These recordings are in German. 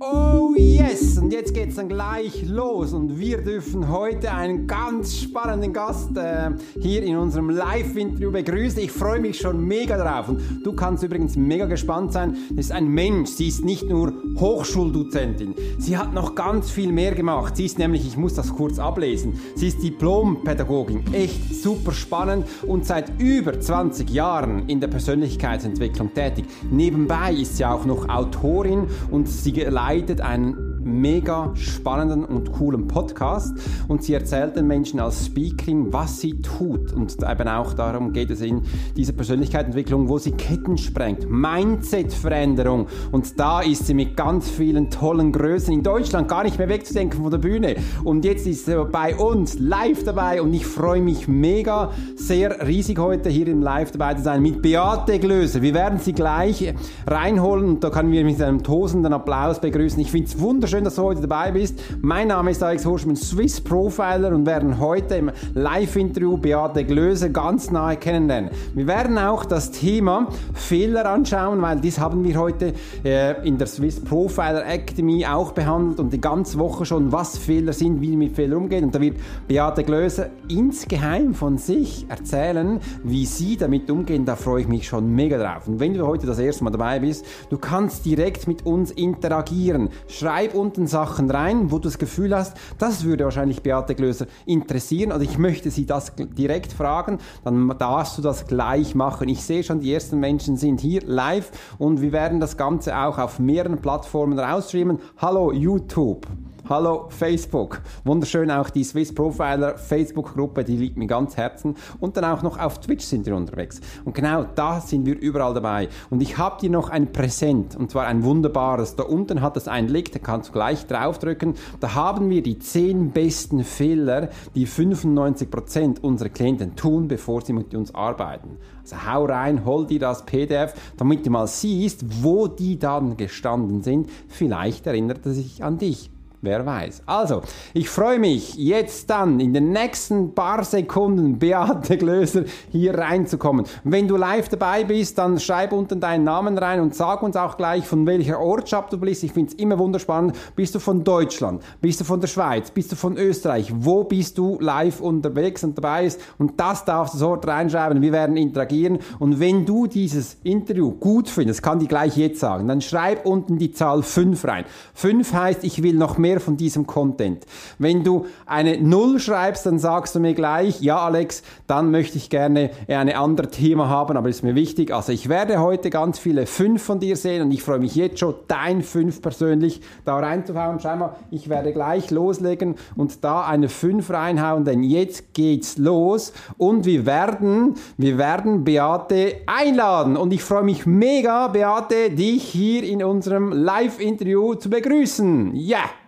Oh yes! Und jetzt geht's dann gleich los und wir dürfen heute einen ganz spannenden Gast äh, hier in unserem Live-Interview begrüßen. Ich freue mich schon mega drauf und du kannst übrigens mega gespannt sein. Das ist ein Mensch, sie ist nicht nur Hochschuldozentin, sie hat noch ganz viel mehr gemacht. Sie ist nämlich, ich muss das kurz ablesen, sie ist Diplompädagogin, echt super spannend und seit über 20 Jahren in der Persönlichkeitsentwicklung tätig. Nebenbei ist sie auch noch Autorin und sie leitet einen then mega spannenden und coolen Podcast. Und sie erzählt den Menschen als Speakerin, was sie tut. Und eben auch darum geht es in dieser Persönlichkeitsentwicklung, wo sie Ketten sprengt, Mindset-Veränderung. Und da ist sie mit ganz vielen tollen Größen in Deutschland gar nicht mehr wegzudenken von der Bühne. Und jetzt ist sie bei uns live dabei. Und ich freue mich mega sehr riesig heute hier im Live dabei zu sein mit Beate Glöser. Wir werden sie gleich reinholen. Und da können wir mit einem tosenden Applaus begrüßen. Ich finde es wunderschön schön, dass du heute dabei bist. Mein Name ist Alex Horschmann, Swiss Profiler und werden heute im Live-Interview Beate Glöse ganz nahe kennenlernen. Wir werden auch das Thema Fehler anschauen, weil dies haben wir heute äh, in der Swiss Profiler Academy auch behandelt und die ganze Woche schon, was Fehler sind, wie wir mit Fehlern umgehen. Und da wird Beate Glöse insgeheim von sich erzählen, wie sie damit umgehen. Da freue ich mich schon mega drauf. Und wenn du heute das erste Mal dabei bist, du kannst direkt mit uns interagieren. Schreib uns unten Sachen rein, wo du das Gefühl hast, das würde wahrscheinlich Beate Glöser interessieren oder ich möchte sie das direkt fragen, dann darfst du das gleich machen. Ich sehe schon, die ersten Menschen sind hier live und wir werden das Ganze auch auf mehreren Plattformen rausstreamen. Hallo YouTube! Hallo Facebook. Wunderschön auch die Swiss Profiler Facebook-Gruppe, die liegt mir ganz Herzen. Und dann auch noch auf Twitch sind wir unterwegs. Und genau da sind wir überall dabei. Und ich habe dir noch ein Präsent, und zwar ein wunderbares. Da unten hat es einen Link, da kannst du gleich draufdrücken. Da haben wir die 10 besten Fehler, die 95% unserer Klienten tun, bevor sie mit uns arbeiten. Also hau rein, hol dir das PDF, damit du mal siehst, wo die dann gestanden sind. Vielleicht erinnert er sich an dich. Wer weiß. Also, ich freue mich jetzt dann in den nächsten paar Sekunden Beate Glöser hier reinzukommen. Wenn du live dabei bist, dann schreib unten deinen Namen rein und sag uns auch gleich, von welcher Ortschaft du bist. Ich finde es immer wunderspannend. Bist du von Deutschland? Bist du von der Schweiz? Bist du von Österreich? Wo bist du live unterwegs und dabei ist? Und das darfst du sofort reinschreiben. Wir werden interagieren. Und wenn du dieses Interview gut findest, kann ich gleich jetzt sagen, dann schreib unten die Zahl 5 rein. 5 heißt, ich will noch mehr mehr von diesem Content. Wenn du eine Null schreibst, dann sagst du mir gleich, ja Alex, dann möchte ich gerne ein anderes Thema haben, aber ist mir wichtig. Also ich werde heute ganz viele fünf von dir sehen und ich freue mich jetzt schon, dein fünf persönlich da reinzuhauen. Schau mal, ich werde gleich loslegen und da eine fünf reinhauen, denn jetzt geht's los und wir werden, wir werden Beate einladen und ich freue mich mega, Beate, dich hier in unserem Live-Interview zu begrüßen. Ja! Yeah.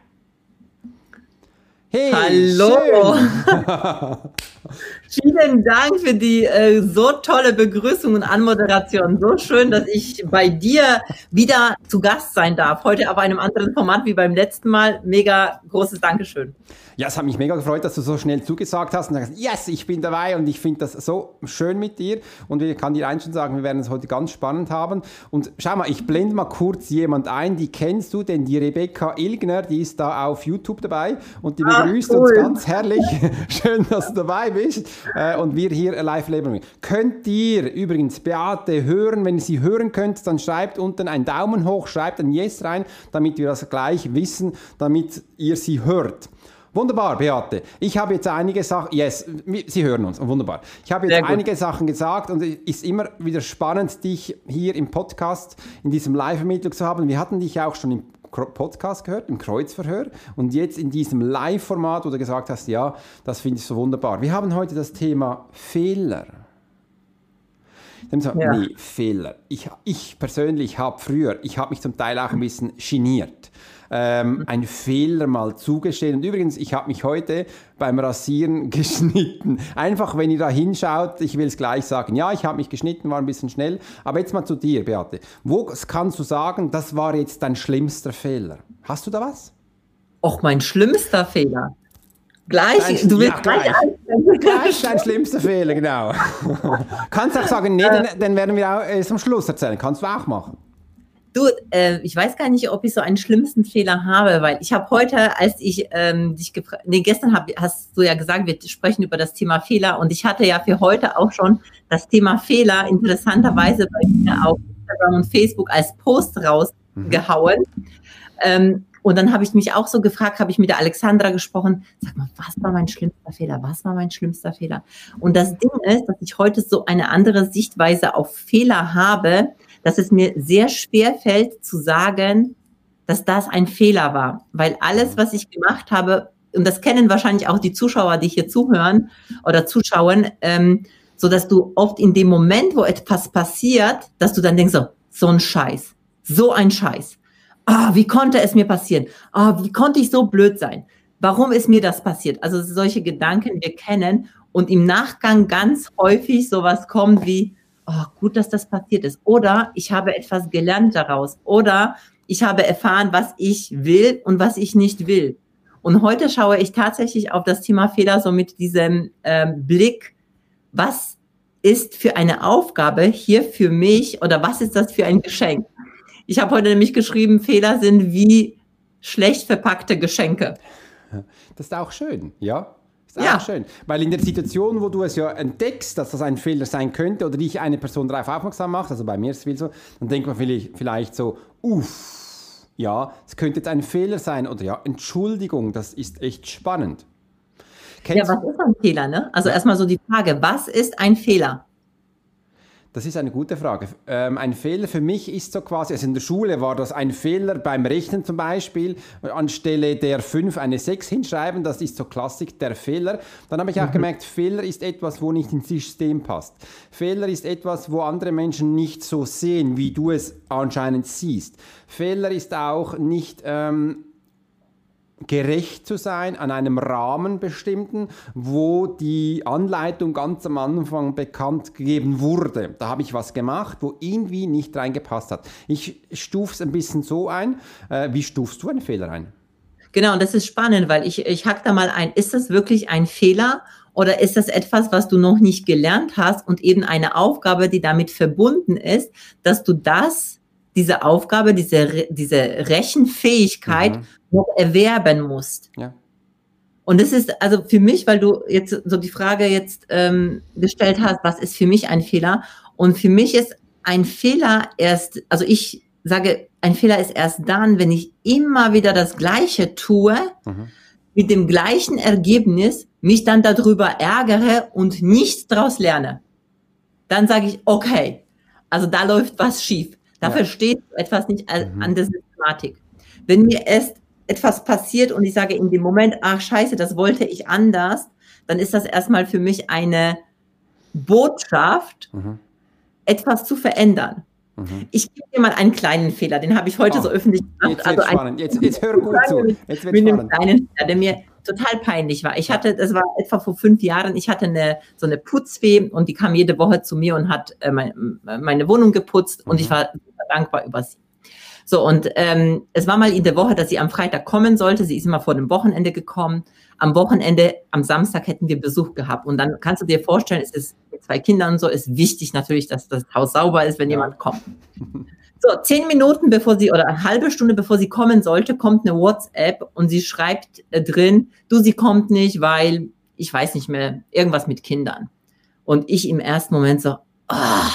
Hey, Hallo! Vielen Dank für die äh, so tolle Begrüßung und Anmoderation. So schön, dass ich bei dir wieder zu Gast sein darf. Heute aber einem anderen Format wie beim letzten Mal. Mega großes Dankeschön. Ja, es hat mich mega gefreut, dass du so schnell zugesagt hast und sagst, yes, ich bin dabei und ich finde das so schön mit dir. Und ich kann dir eins schon sagen, wir werden es heute ganz spannend haben. Und schau mal, ich blende mal kurz jemand ein, die kennst du, denn die Rebecca Ilgner, die ist da auf YouTube dabei und die begrüßt cool. uns ganz herrlich. schön, dass du dabei bist äh, und wir hier live leben. Könnt ihr übrigens Beate hören? Wenn ihr sie hören könnt, dann schreibt unten einen Daumen hoch, schreibt ein Yes rein, damit wir das gleich wissen, damit ihr sie hört. Wunderbar, Beate. Ich habe jetzt einige Sachen, yes, Sie hören uns, wunderbar. Ich habe jetzt einige Sachen gesagt und es ist immer wieder spannend, dich hier im Podcast, in diesem Live-Vermittlung zu haben. Wir hatten dich auch schon im Podcast gehört, im Kreuzverhör und jetzt in diesem Live-Format, wo du gesagt hast, ja, das finde ich so wunderbar. Wir haben heute das Thema Fehler. Dann so, ja. nee, Fehler. Ich, ich persönlich habe früher, ich habe mich zum Teil auch ein bisschen geniert ähm, ein Fehler mal zugestehen. Und übrigens, ich habe mich heute beim Rasieren geschnitten. Einfach, wenn ihr da hinschaut, ich will es gleich sagen, ja, ich habe mich geschnitten, war ein bisschen schnell. Aber jetzt mal zu dir, Beate. Wo kannst du sagen, das war jetzt dein schlimmster Fehler? Hast du da was? Och, mein schlimmster Fehler. Gleich, dein, du willst ja, gleich. Gleich, gleich dein schlimmster Fehler, genau. Kannst du auch sagen, nee, den, den werden wir auch erst am Schluss erzählen. Kannst du auch machen. Du, äh, ich weiß gar nicht, ob ich so einen schlimmsten Fehler habe, weil ich habe heute, als ich ähm, dich gefragt, nee, gestern hab, hast du ja gesagt, wir sprechen über das Thema Fehler und ich hatte ja für heute auch schon das Thema Fehler interessanterweise bei mir auf Instagram und Facebook als Post rausgehauen. Mhm. Ähm, und dann habe ich mich auch so gefragt, habe ich mit der Alexandra gesprochen, sag mal, was war mein schlimmster Fehler? Was war mein schlimmster Fehler? Und das Ding ist, dass ich heute so eine andere Sichtweise auf Fehler habe, dass es mir sehr schwer fällt zu sagen, dass das ein Fehler war, weil alles, was ich gemacht habe, und das kennen wahrscheinlich auch die Zuschauer, die hier zuhören oder zuschauen, ähm, so dass du oft in dem Moment, wo etwas passiert, dass du dann denkst, so, so ein Scheiß, so ein Scheiß ah, wie konnte es mir passieren? Ah, wie konnte ich so blöd sein? Warum ist mir das passiert? Also solche Gedanken wir kennen und im Nachgang ganz häufig sowas kommt wie, oh, gut, dass das passiert ist. Oder ich habe etwas gelernt daraus. Oder ich habe erfahren, was ich will und was ich nicht will. Und heute schaue ich tatsächlich auf das Thema Fehler so mit diesem ähm, Blick, was ist für eine Aufgabe hier für mich oder was ist das für ein Geschenk? Ich habe heute nämlich geschrieben, Fehler sind wie schlecht verpackte Geschenke. Das ist auch schön, ja. Ist ja. auch schön. Weil in der Situation, wo du es ja entdeckst, dass das ein Fehler sein könnte oder dich eine Person darauf aufmerksam macht, also bei mir ist es viel so, dann denkt man vielleicht, vielleicht so, uff, ja, es könnte jetzt ein Fehler sein oder ja, Entschuldigung, das ist echt spannend. Kennst ja, was ist ein Fehler, ne? Also erstmal so die Frage, was ist ein Fehler? Das ist eine gute Frage. Ähm, ein Fehler für mich ist so quasi, also in der Schule war das ein Fehler beim Rechnen zum Beispiel, anstelle der 5 eine 6 hinschreiben, das ist so Klassik, der Fehler. Dann habe ich auch mhm. gemerkt, Fehler ist etwas, wo nicht ins System passt. Fehler ist etwas, wo andere Menschen nicht so sehen, wie du es anscheinend siehst. Fehler ist auch nicht... Ähm, gerecht zu sein, an einem Rahmen bestimmten, wo die Anleitung ganz am Anfang bekannt gegeben wurde. Da habe ich was gemacht, wo irgendwie nicht reingepasst hat. Ich stufe es ein bisschen so ein. Äh, wie stufst du einen Fehler ein? Genau, und das ist spannend, weil ich, ich hack da mal ein, ist das wirklich ein Fehler oder ist das etwas, was du noch nicht gelernt hast und eben eine Aufgabe, die damit verbunden ist, dass du das diese Aufgabe, diese, diese Rechenfähigkeit mhm. noch erwerben musst. Ja. Und das ist also für mich, weil du jetzt so die Frage jetzt ähm, gestellt hast, was ist für mich ein Fehler? Und für mich ist ein Fehler erst, also ich sage, ein Fehler ist erst dann, wenn ich immer wieder das Gleiche tue, mhm. mit dem gleichen Ergebnis, mich dann darüber ärgere und nichts daraus lerne. Dann sage ich, okay, also da läuft was schief. Da ja. verstehst du etwas nicht mhm. an der Systematik. Wenn mir erst etwas passiert und ich sage in dem Moment, ach scheiße, das wollte ich anders, dann ist das erstmal für mich eine Botschaft, mhm. etwas zu verändern. Mhm. Ich gebe dir mal einen kleinen Fehler, den habe ich heute oh, so öffentlich gemacht. Jetzt, also spannend. Jetzt, jetzt hör gut zu. Jetzt mit einem kleinen Fehler, der mir total peinlich war. Ich hatte, das war etwa vor fünf Jahren, ich hatte eine, so eine Putzfee und die kam jede Woche zu mir und hat äh, mein, meine Wohnung geputzt und ich mhm. war dankbar über sie. So, und ähm, es war mal in der Woche, dass sie am Freitag kommen sollte. Sie ist immer vor dem Wochenende gekommen. Am Wochenende, am Samstag hätten wir Besuch gehabt. Und dann kannst du dir vorstellen, es ist mit zwei Kindern und so, ist wichtig natürlich, dass das Haus sauber ist, wenn jemand kommt. So, zehn Minuten bevor sie oder eine halbe Stunde bevor sie kommen sollte, kommt eine WhatsApp und sie schreibt äh, drin, du, sie kommt nicht, weil ich weiß nicht mehr, irgendwas mit Kindern. Und ich im ersten Moment so, ah,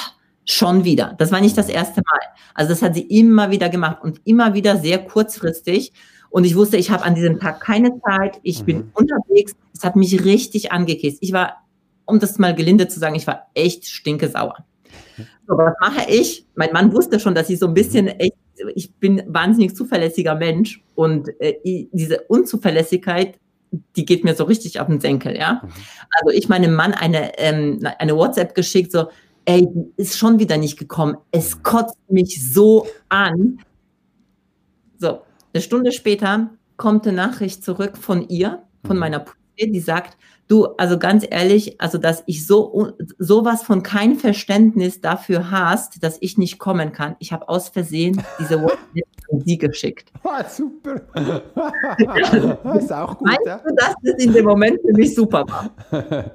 schon wieder. Das war nicht das erste Mal. Also das hat sie immer wieder gemacht und immer wieder sehr kurzfristig. Und ich wusste, ich habe an diesem Tag keine Zeit, ich mhm. bin unterwegs. Es hat mich richtig angekisst. Ich war, um das mal gelinde zu sagen, ich war echt stinkesauer. So, was mache ich? Mein Mann wusste schon, dass ich so ein bisschen mhm. echt, ich bin wahnsinnig zuverlässiger Mensch und äh, diese Unzuverlässigkeit, die geht mir so richtig auf den Senkel, ja. Mhm. Also ich meinem Mann eine, ähm, eine WhatsApp geschickt, so, ey, ist schon wieder nicht gekommen. Es mhm. kotzt mich so an. So, eine Stunde später kommt eine Nachricht zurück von ihr, von meiner Putzfrau, die sagt, Du, also ganz ehrlich, also dass ich so sowas von kein Verständnis dafür hast, dass ich nicht kommen kann. Ich habe aus Versehen diese WhatsApp an sie geschickt. Ah, super. ist auch gut. Weißt ja? du, dass das in dem Moment für mich super war?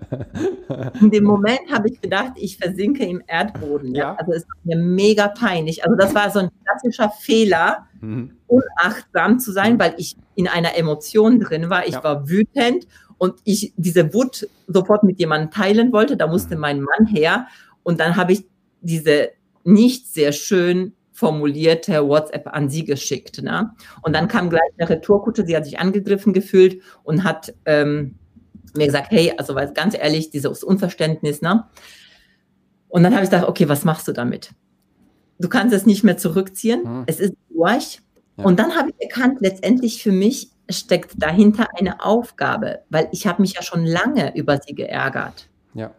In dem Moment habe ich gedacht, ich versinke im Erdboden. Ja? Ja. Also es war mir mega peinlich. Also das war so ein klassischer Fehler, Mhm. unachtsam zu sein, weil ich in einer Emotion drin war. Ich Ja. war wütend und ich diese Wut sofort mit jemandem teilen wollte. Da musste Mhm. mein Mann her und dann habe ich diese nicht sehr schön formulierte WhatsApp an sie geschickt. Ne? Und dann kam gleich eine Retourkutsche, sie hat sich angegriffen gefühlt und hat ähm, mir gesagt, hey, also weil ganz ehrlich, dieses Unverständnis, ne? Und dann habe ich gedacht, okay, was machst du damit? Du kannst es nicht mehr zurückziehen, Mhm. es ist durch. Ja. Und dann habe ich erkannt, letztendlich für mich steckt dahinter eine Aufgabe, weil ich habe mich ja schon lange über sie geärgert. Ja.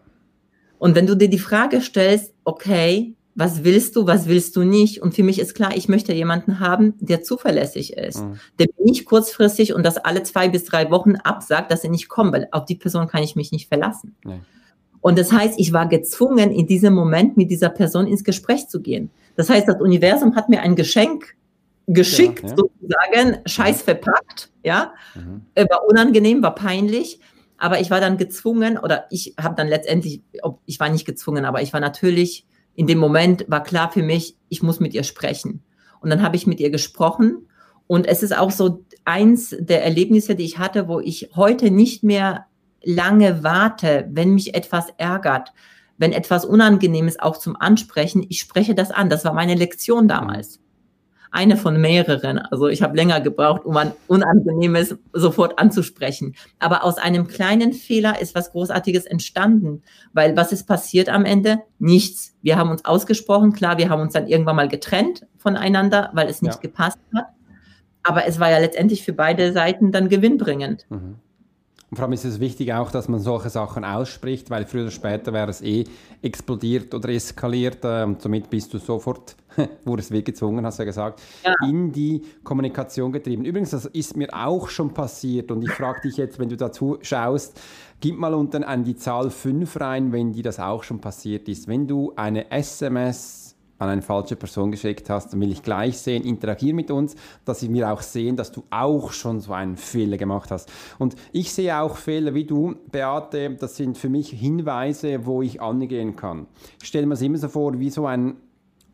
Und wenn du dir die Frage stellst, okay, was willst du, was willst du nicht? Und für mich ist klar, ich möchte jemanden haben, der zuverlässig ist, Mhm. der nicht kurzfristig und das alle zwei bis drei Wochen absagt, dass er nicht kommt, weil auf die Person kann ich mich nicht verlassen. Nee. Und das heißt, ich war gezwungen, in diesem Moment mit dieser Person ins Gespräch zu gehen. Das heißt, das Universum hat mir ein Geschenk geschickt, Ja, ja. sozusagen, scheiß verpackt, ja, Mhm. äh, war unangenehm, war peinlich, aber ich war dann gezwungen oder ich habe dann letztendlich, ob, ich war nicht gezwungen, aber ich war natürlich, in dem Moment war klar für mich, ich muss mit ihr sprechen. Und dann habe ich mit ihr gesprochen und es ist auch so eins der Erlebnisse, die ich hatte, wo ich heute nicht mehr lange warte, wenn mich etwas ärgert, wenn etwas Unangenehmes auch zum Ansprechen, ich spreche das an. Das war meine Lektion damals eine von mehreren. Also ich habe länger gebraucht, um ein Unangenehmes sofort anzusprechen. Aber aus einem kleinen Fehler ist was Großartiges entstanden. Weil was ist passiert am Ende? Nichts. Wir haben uns ausgesprochen. Klar, wir haben uns dann irgendwann mal getrennt voneinander, weil es nicht Ja. gepasst hat. Aber es war ja letztendlich für beide Seiten dann gewinnbringend. Mhm. Und vor allem ist es wichtig auch, dass man solche Sachen ausspricht, weil früher oder später wäre es eh explodiert oder eskaliert äh, und somit bist du sofort, wurde es weggezwungen, hast du ja gesagt, Ja. in die Kommunikation getrieben. Übrigens, das ist mir auch schon passiert und ich frage dich jetzt, wenn du dazu schaust, gib mal unten an die Zahl 5 rein, wenn dir das auch schon passiert ist. Wenn du eine SMS an eine falsche Person geschickt hast, dann will ich gleich sehen, interagier mit uns, dass wir auch sehen, dass du auch schon so einen Fehler gemacht hast. Und ich sehe auch Fehler wie du, Beate, das sind für mich Hinweise, wo ich angehen kann. Ich stelle mir es immer so vor, wie so ein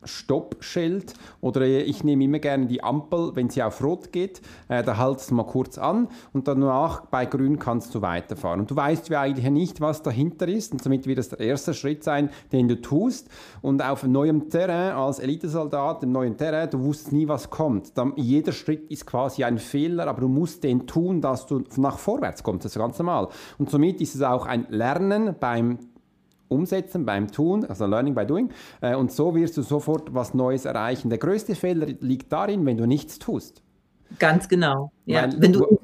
Stoppschild oder ich nehme immer gerne die Ampel, wenn sie auf Rot geht, äh, da haltst du mal kurz an und danach bei Grün kannst du weiterfahren. Und du weißt ja eigentlich nicht, was dahinter ist und somit wird das der erste Schritt sein, den du tust. Und auf neuem Terrain als Elitesoldat, im neuen Terrain, du wusstest nie, was kommt. Dann, jeder Schritt ist quasi ein Fehler, aber du musst den tun, dass du nach vorwärts kommst. Das ist ganz normal. Und somit ist es auch ein Lernen beim Umsetzen, beim Tun, also Learning by Doing. Äh, Und so wirst du sofort was Neues erreichen. Der größte Fehler liegt darin, wenn du nichts tust. Ganz genau. Ja. Weil Wenn, du,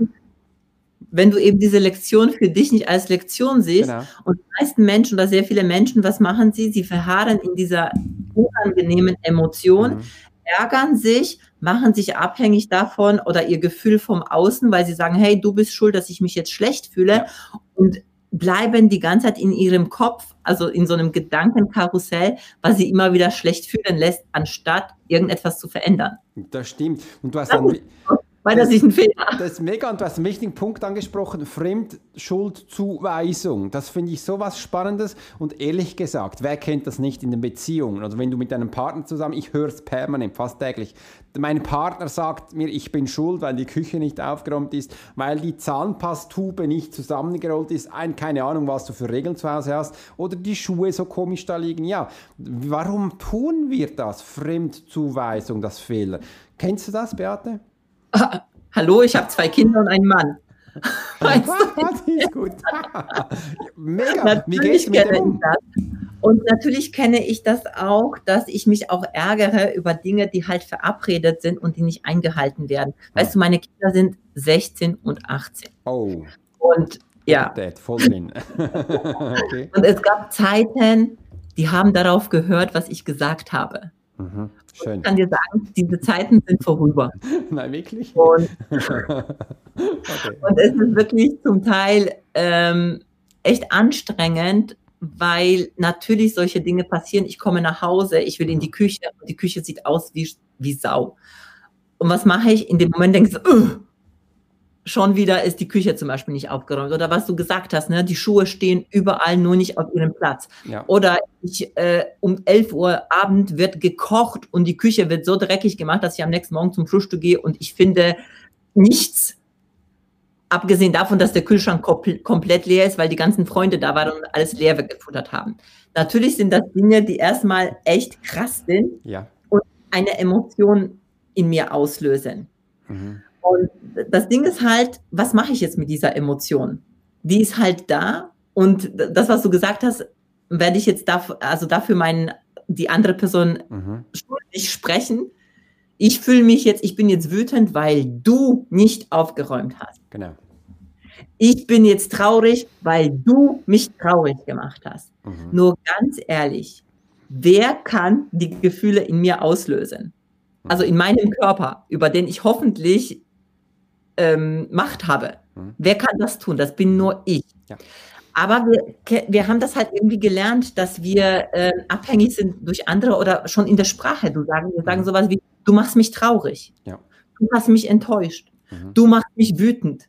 wenn du eben diese Lektion für dich nicht als Lektion siehst, Genau. und die meisten Menschen oder sehr viele Menschen, was machen sie? Sie verharren in dieser unangenehmen Emotion, Mhm. ärgern sich, machen sich abhängig davon oder ihr Gefühl vom Außen, weil sie sagen, hey, du bist schuld, dass ich mich jetzt schlecht fühle Ja. und bleiben die ganze Zeit in ihrem Kopf, also in so einem Gedankenkarussell, was sie immer wieder schlecht fühlen lässt, anstatt irgendetwas zu verändern. Das stimmt. Und du hast Das dann, Weil das ist ein Fehler. Das ist mega und du hast einen wichtigen Punkt angesprochen, Fremdschuldzuweisung. Das finde ich so was Spannendes und ehrlich gesagt, wer kennt das nicht in den Beziehungen? Also wenn du mit deinem Partner zusammen, ich höre es permanent, fast täglich, mein Partner sagt mir, ich bin schuld, weil die Küche nicht aufgeräumt ist, weil die Zahnpastube nicht zusammengerollt ist, ein, keine Ahnung, was du für Regeln zu Hause hast oder die Schuhe so komisch da liegen. Ja, warum tun wir das? Fremdzuweisung, das Fehler. Kennst du das, Beate? Hallo, ich habe zwei Kinder und einen Mann. Weißt du? das ist gut. Mega. Natürlich kenne ich das. Und natürlich kenne ich das auch, dass ich mich auch ärgere über Dinge, die halt verabredet sind und die nicht eingehalten werden. Weißt du, meine Kinder sind 16 und 18. Oh, Und ja, Dad, voll drin. okay. und es gab Zeiten, die haben darauf gehört, was ich gesagt habe. Mhm. Schön. Ich kann dir sagen, diese Zeiten sind vorüber. Nein, wirklich? Und okay. Und es ist wirklich zum Teil ähm, echt anstrengend, weil natürlich solche Dinge passieren. Ich komme nach Hause, ich will in die Küche und die Küche sieht aus wie, wie Sau. Und was mache ich? In dem Moment denkst du, uh, schon wieder ist die Küche zum Beispiel nicht aufgeräumt. Oder was du gesagt hast, ne? die Schuhe stehen überall nur nicht auf ihrem Platz. Ja. Oder ich, äh, um 11 Uhr Abend wird gekocht und die Küche wird so dreckig gemacht, dass ich am nächsten Morgen zum Frühstück gehe und ich finde nichts, abgesehen davon, dass der Kühlschrank komplett leer ist, weil die ganzen Freunde da waren und alles leer weggefuttert haben. Natürlich sind das Dinge, die erstmal echt krass sind ja. und eine Emotion in mir auslösen. Mhm. Und das Ding ist halt, was mache ich jetzt mit dieser Emotion? Die ist halt da und das, was du gesagt hast, werde ich jetzt dafür, also dafür meinen, die andere Person mhm. schuldig sprechen. Ich fühle mich jetzt, ich bin jetzt wütend, weil du nicht aufgeräumt hast. Genau. Ich bin jetzt traurig, weil du mich traurig gemacht hast. Mhm. Nur ganz ehrlich, wer kann die Gefühle in mir auslösen? Also in meinem Körper, über den ich hoffentlich ähm, Macht habe. Mhm. Wer kann das tun? Das bin nur ich. Ja. Aber wir, wir haben das halt irgendwie gelernt, dass wir äh, abhängig sind durch andere oder schon in der Sprache. Du sagen, wir sagen mhm. sowas wie, du machst mich traurig. Ja. Du hast mich enttäuscht. Mhm. Du machst mich wütend.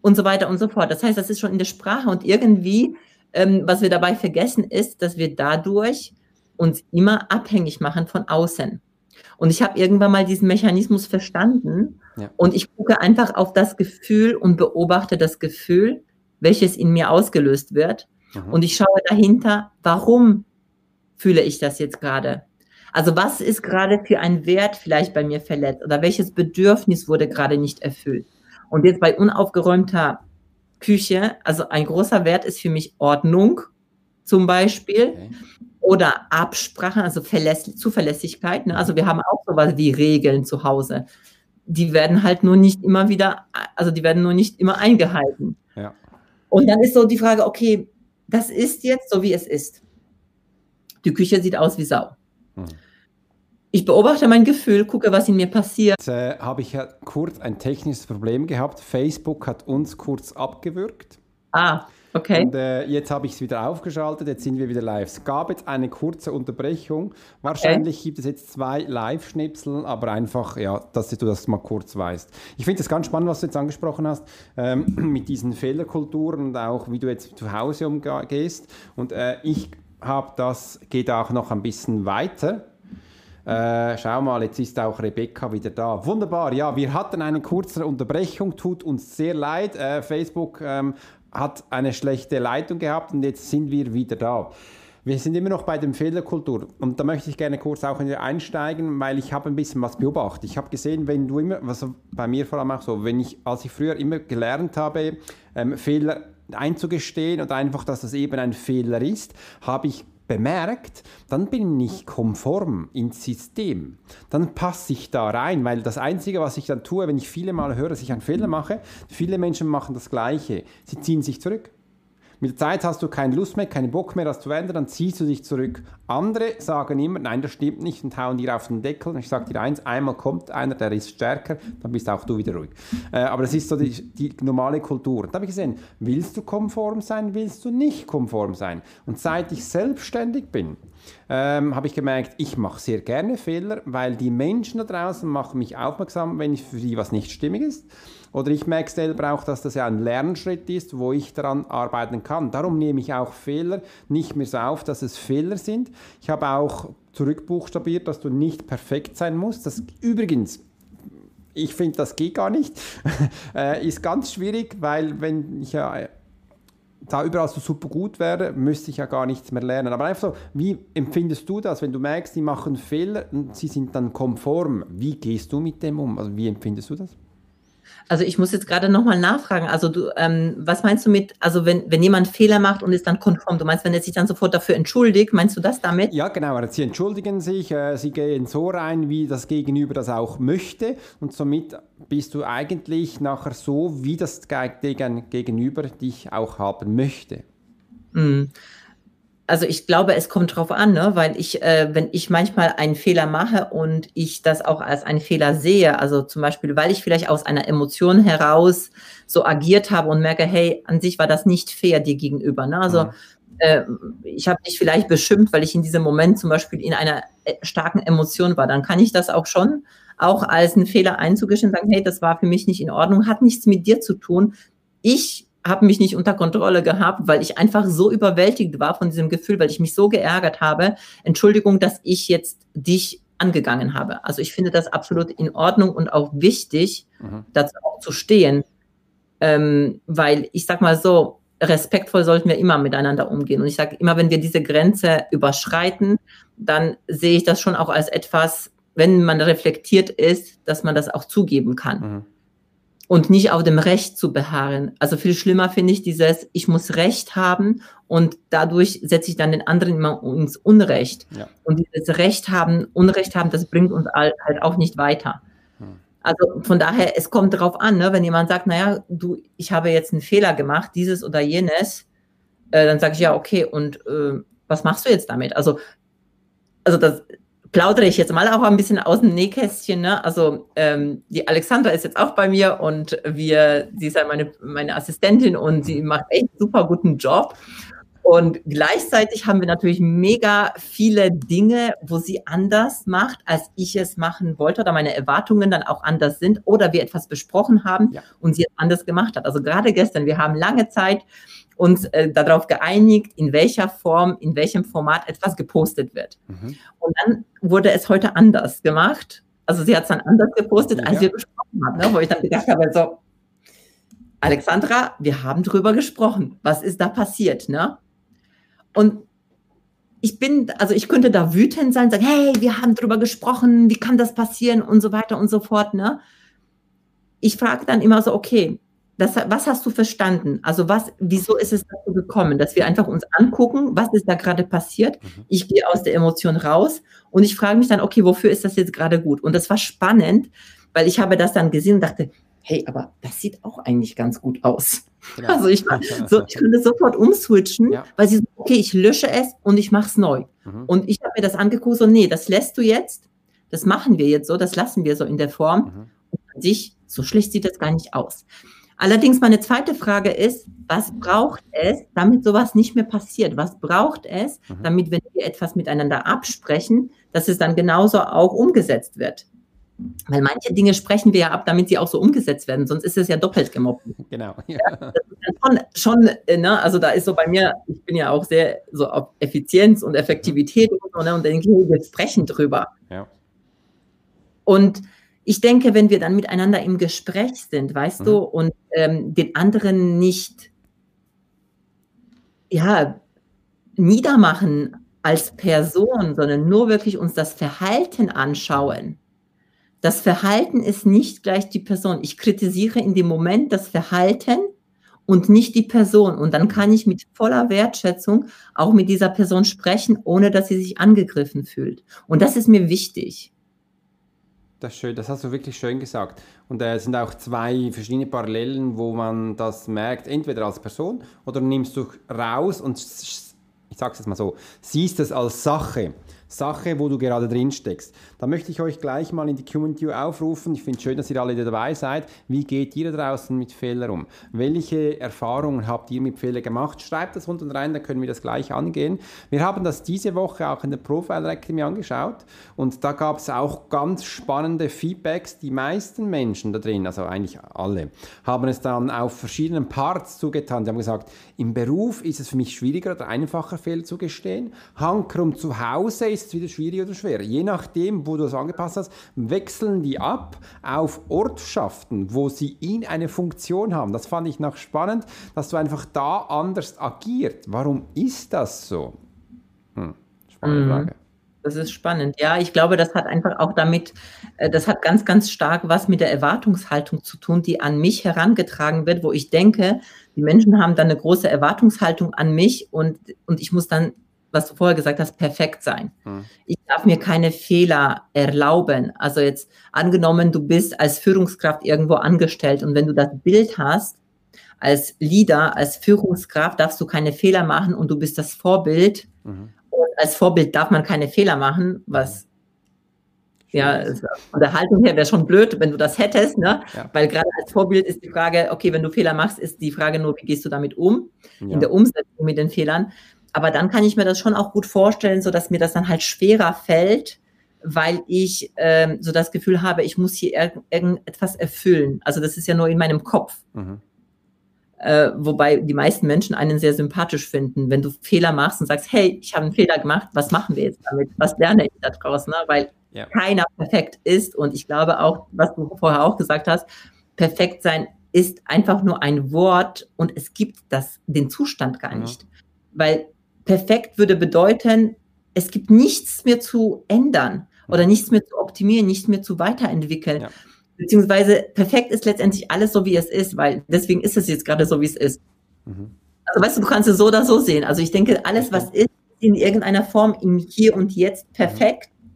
Und so weiter und so fort. Das heißt, das ist schon in der Sprache und irgendwie, ähm, was wir dabei vergessen, ist, dass wir dadurch uns immer abhängig machen von außen. Und ich habe irgendwann mal diesen Mechanismus verstanden ja. und ich gucke einfach auf das Gefühl und beobachte das Gefühl, welches in mir ausgelöst wird. Mhm. Und ich schaue dahinter, warum fühle ich das jetzt gerade? Also was ist gerade für ein Wert vielleicht bei mir verletzt oder welches Bedürfnis wurde gerade nicht erfüllt? Und jetzt bei unaufgeräumter Küche, also ein großer Wert ist für mich Ordnung zum Beispiel. Okay oder Absprachen, also Verläss Zuverlässigkeit. Ne? Also wir haben auch sowas wie Regeln zu Hause. Die werden halt nur nicht immer wieder, also die werden nur nicht immer eingehalten. Ja. Und dann ist so die Frage, okay, das ist jetzt so, wie es ist. Die Küche sieht aus wie Sau. Mhm. Ich beobachte mein Gefühl, gucke, was in mir passiert. Jetzt äh, habe ich ja kurz ein technisches Problem gehabt. Facebook hat uns kurz abgewürgt. Ah. Okay. Und äh, jetzt habe ich es wieder aufgeschaltet, jetzt sind wir wieder live. Es gab jetzt eine kurze Unterbrechung. Wahrscheinlich okay. gibt es jetzt zwei Live-Schnipsel, aber einfach, ja, dass du das mal kurz weißt. Ich finde es ganz spannend, was du jetzt angesprochen hast, ähm, mit diesen Fehlerkulturen und auch, wie du jetzt zu Hause umgehst. Und äh, ich habe das, geht auch noch ein bisschen weiter. Äh, schau mal, jetzt ist auch Rebecca wieder da. Wunderbar, ja, wir hatten eine kurze Unterbrechung, tut uns sehr leid. Äh, Facebook ähm, hat eine schlechte Leitung gehabt und jetzt sind wir wieder da. Wir sind immer noch bei der Fehlerkultur und da möchte ich gerne kurz auch einsteigen, weil ich habe ein bisschen was beobachtet. Ich habe gesehen, wenn du immer, was bei mir vor allem auch so, wenn ich, als ich früher immer gelernt habe, ähm, Fehler einzugestehen und einfach, dass das eben ein Fehler ist, habe ich bemerkt, dann bin ich konform ins System. Dann passe ich da rein, weil das Einzige, was ich dann tue, wenn ich viele Mal höre, dass ich einen Fehler mache, viele Menschen machen das Gleiche. Sie ziehen sich zurück. Mit der Zeit hast du keine Lust mehr, keinen Bock mehr, das zu ändern, dann ziehst du dich zurück. Andere sagen immer, nein, das stimmt nicht und hauen dir auf den Deckel. Ich sage dir eins, einmal kommt einer, der ist stärker, dann bist auch du wieder ruhig. Äh, aber das ist so die, die normale Kultur. Da habe ich gesehen, willst du konform sein, willst du nicht konform sein? Und seit ich selbstständig bin, ähm, habe ich gemerkt, ich mache sehr gerne Fehler, weil die Menschen da draußen machen mich aufmerksam, wenn für sie was nicht stimmig ist. Oder ich merke selber auch, dass das ja ein Lernschritt ist, wo ich daran arbeiten kann. Darum nehme ich auch Fehler nicht mehr so auf, dass es Fehler sind. Ich habe auch zurückbuchstabiert, dass du nicht perfekt sein musst. Das übrigens ich finde, das geht gar nicht. äh, ist ganz schwierig, weil wenn ich ja da überall so super gut wäre, müsste ich ja gar nichts mehr lernen. Aber einfach so, wie empfindest du das, wenn du merkst, die machen Fehler und sie sind dann konform? Wie gehst du mit dem um? Also wie empfindest du das? Also ich muss jetzt gerade nochmal nachfragen. Also du, ähm, was meinst du mit, also wenn, wenn jemand Fehler macht und ist dann konform, du meinst, wenn er sich dann sofort dafür entschuldigt, meinst du das damit? Ja, genau. Sie entschuldigen sich, äh, sie gehen so rein, wie das Gegenüber das auch möchte und somit bist du eigentlich nachher so, wie das Gegenüber dich auch haben möchte. Mhm also ich glaube, es kommt drauf an, ne? weil ich, äh, wenn ich manchmal einen Fehler mache und ich das auch als einen Fehler sehe, also zum Beispiel, weil ich vielleicht aus einer Emotion heraus so agiert habe und merke, hey, an sich war das nicht fair dir gegenüber. Ne? Also mhm. äh, ich habe dich vielleicht beschimpft, weil ich in diesem Moment zum Beispiel in einer äh, starken Emotion war, dann kann ich das auch schon auch als einen Fehler einzugestehen, sagen, hey, das war für mich nicht in Ordnung, hat nichts mit dir zu tun. Ich habe mich nicht unter Kontrolle gehabt, weil ich einfach so überwältigt war von diesem Gefühl, weil ich mich so geärgert habe. Entschuldigung, dass ich jetzt dich angegangen habe. Also ich finde das absolut in Ordnung und auch wichtig, mhm. dazu auch zu stehen, ähm, weil ich sag mal so, respektvoll sollten wir immer miteinander umgehen. Und ich sage immer, wenn wir diese Grenze überschreiten, dann sehe ich das schon auch als etwas, wenn man reflektiert ist, dass man das auch zugeben kann. Mhm und nicht auf dem Recht zu beharren. Also viel schlimmer finde ich dieses, ich muss Recht haben und dadurch setze ich dann den anderen immer ins Unrecht. Ja. Und dieses Recht haben, Unrecht haben, das bringt uns halt auch nicht weiter. Hm. Also von daher, es kommt darauf an, ne? wenn jemand sagt, naja, du, ich habe jetzt einen Fehler gemacht, dieses oder jenes, äh, dann sage ich ja, okay, und äh, was machst du jetzt damit? Also, also das, plaudere ich jetzt mal auch ein bisschen aus dem Nähkästchen. Ne? Also ähm, die Alexandra ist jetzt auch bei mir und wir, sie ist ja meine, meine Assistentin und sie macht echt super guten Job. Und gleichzeitig haben wir natürlich mega viele Dinge, wo sie anders macht, als ich es machen wollte oder meine Erwartungen dann auch anders sind oder wir etwas besprochen haben ja. und sie es anders gemacht hat. Also gerade gestern, wir haben lange Zeit uns äh, darauf geeinigt, in welcher Form, in welchem Format etwas gepostet wird. Mhm. Und dann wurde es heute anders gemacht. Also sie hat es dann anders gepostet, ja. als wir gesprochen haben, ne? wo ich dann gedacht habe, so, Alexandra, wir haben drüber gesprochen. Was ist da passiert? Ne? Und ich bin, also ich könnte da wütend sein, sagen, hey, wir haben drüber gesprochen, wie kann das passieren und so weiter und so fort. Ne? Ich frage dann immer so, okay, das, was hast du verstanden? Also was, wieso ist es dazu gekommen, dass wir einfach uns angucken, was ist da gerade passiert? Mhm. Ich gehe aus der Emotion raus und ich frage mich dann, okay, wofür ist das jetzt gerade gut? Und das war spannend, weil ich habe das dann gesehen und dachte, hey, aber das sieht auch eigentlich ganz gut aus. Genau. Also ich, so, ich könnte sofort umswitchen, ja. weil sie so, okay, ich lösche es und ich mache es neu. Mhm. Und ich habe mir das angeguckt, so, nee, das lässt du jetzt, das machen wir jetzt so, das lassen wir so in der Form. Mhm. Und an sich, so schlecht sieht das gar nicht aus. Allerdings meine zweite Frage ist, was braucht es, damit sowas nicht mehr passiert? Was braucht es, mhm. damit, wenn wir etwas miteinander absprechen, dass es dann genauso auch umgesetzt wird? Weil manche Dinge sprechen wir ja ab, damit sie auch so umgesetzt werden, sonst ist es ja doppelt gemobbt. Genau. Ja. ja schon, schon äh, ne, also da ist so bei mir, ich bin ja auch sehr so auf Effizienz und Effektivität und so, ne, und dann denke wir sprechen drüber. Ja. Und ich denke, wenn wir dann miteinander im Gespräch sind, weißt mhm. du, und ähm, den anderen nicht ja, niedermachen als Person, sondern nur wirklich uns das Verhalten anschauen. Das Verhalten ist nicht gleich die Person. Ich kritisiere in dem Moment das Verhalten und nicht die Person. Und dann kann ich mit voller Wertschätzung auch mit dieser Person sprechen, ohne dass sie sich angegriffen fühlt. Und das ist mir wichtig. Das schön, das hast du wirklich schön gesagt. Und es äh, sind auch zwei verschiedene Parallelen, wo man das merkt, entweder als Person oder nimmst du raus und ich sage es jetzt mal so, siehst es als Sache. Sache, wo du gerade drin steckst. Da möchte ich euch gleich mal in die Community aufrufen. Ich finde es schön, dass ihr alle dabei seid. Wie geht ihr draußen mit Fehlern um? Welche Erfahrungen habt ihr mit Fehlern gemacht? Schreibt das unten rein, dann können wir das gleich angehen. Wir haben das diese Woche auch in der Profile Academy angeschaut und da gab es auch ganz spannende Feedbacks. Die meisten Menschen da drin, also eigentlich alle, haben es dann auf verschiedenen Parts zugetan. Die haben gesagt, im Beruf ist es für mich schwieriger oder einfacher Fehler zu gestehen. Hankerum zu Hause ist es wieder schwierig oder schwer. Je nachdem, wo du es angepasst hast, wechseln die ab auf Ortschaften, wo sie in eine Funktion haben. Das fand ich noch spannend, dass du einfach da anders agiert. Warum ist das so? Hm, spannende mhm. Frage. Das ist spannend. Ja, ich glaube, das hat einfach auch damit, äh, das hat ganz, ganz stark was mit der Erwartungshaltung zu tun, die an mich herangetragen wird, wo ich denke, die Menschen haben dann eine große Erwartungshaltung an mich und, und ich muss dann was du vorher gesagt hast, perfekt sein. Hm. Ich darf mir keine Fehler erlauben. Also jetzt angenommen, du bist als Führungskraft irgendwo angestellt und wenn du das Bild hast, als Leader, als Führungskraft darfst du keine Fehler machen und du bist das Vorbild. Mhm. Und als Vorbild darf man keine Fehler machen, was ja, von der Haltung her wäre schon blöd, wenn du das hättest, ne? Ja. Weil gerade als Vorbild ist die Frage, okay, wenn du Fehler machst, ist die Frage nur, wie gehst du damit um, ja. in der Umsetzung mit den Fehlern aber dann kann ich mir das schon auch gut vorstellen, so dass mir das dann halt schwerer fällt, weil ich ähm, so das Gefühl habe, ich muss hier irgendetwas erfüllen. Also das ist ja nur in meinem Kopf. Mhm. Äh, wobei die meisten Menschen einen sehr sympathisch finden. Wenn du Fehler machst und sagst, hey, ich habe einen Fehler gemacht, was machen wir jetzt damit? Was lerne ich daraus? Ne? Weil ja. keiner perfekt ist. Und ich glaube auch, was du vorher auch gesagt hast, perfekt sein ist einfach nur ein Wort und es gibt das, den Zustand gar nicht. Ja. Weil perfekt würde bedeuten, es gibt nichts mehr zu ändern oder nichts mehr zu optimieren, nichts mehr zu weiterentwickeln. Ja. Beziehungsweise perfekt ist letztendlich alles so, wie es ist, weil deswegen ist es jetzt gerade so, wie es ist. Mhm. Also weißt du, du kannst es so oder so sehen. Also ich denke, alles, was ist, in irgendeiner Form im Hier und Jetzt perfekt. Mhm.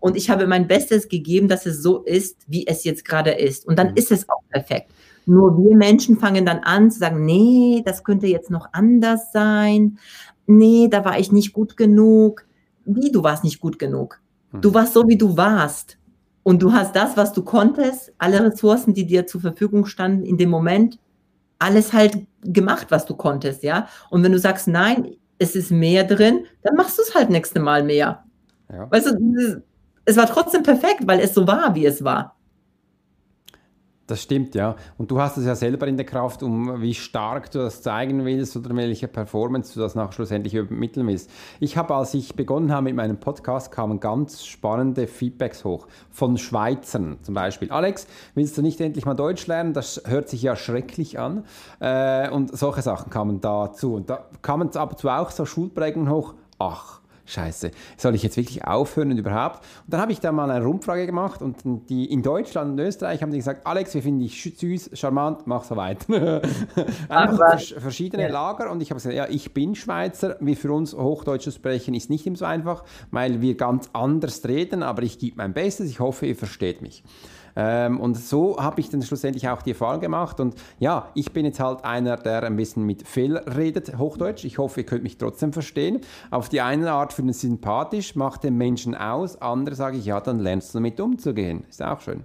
Und ich habe mein Bestes gegeben, dass es so ist, wie es jetzt gerade ist. Und dann mhm. ist es auch perfekt. Nur wir Menschen fangen dann an zu sagen, nee, das könnte jetzt noch anders sein. Nee, da war ich nicht gut genug. Wie, du warst nicht gut genug? Du warst so, wie du warst. Und du hast das, was du konntest, alle Ressourcen, die dir zur Verfügung standen in dem Moment, alles halt gemacht, was du konntest, ja. Und wenn du sagst, nein, es ist mehr drin, dann machst du es halt nächste Mal mehr. Ja. Weißt du, es war trotzdem perfekt, weil es so war, wie es war. Das stimmt, ja. Und du hast es ja selber in der Kraft, um wie stark du das zeigen willst oder welche Performance du das nach schlussendlich übermitteln willst. Ich habe, als ich begonnen habe mit meinem Podcast, kamen ganz spannende Feedbacks hoch. Von Schweizern zum Beispiel. Alex, willst du nicht endlich mal Deutsch lernen? Das hört sich ja schrecklich an. Äh, und solche Sachen kamen dazu. Und da kamen ab und zu auch so Schulprägungen hoch. Ach, Scheiße, soll ich jetzt wirklich aufhören und überhaupt? Und dann habe ich da mal eine Rumfrage gemacht und die in Deutschland und Österreich haben die gesagt, Alex, wir finden dich süß, charmant, mach so weiter. Einfach verschiedene ja. Lager und ich habe gesagt, ja, ich bin Schweizer, wie für uns Hochdeutsch zu sprechen ist nicht immer so einfach, weil wir ganz anders reden, aber ich gebe mein Bestes, ich hoffe, ihr versteht mich. Ähm, und so habe ich dann schlussendlich auch die Erfahrung gemacht. Und ja, ich bin jetzt halt einer, der ein bisschen mit Fehl redet, Hochdeutsch. Ich hoffe, ihr könnt mich trotzdem verstehen. Auf die eine Art finde ich sympathisch, macht den Menschen aus. Andere sage ich, ja, dann lernst du damit umzugehen. Ist auch schön.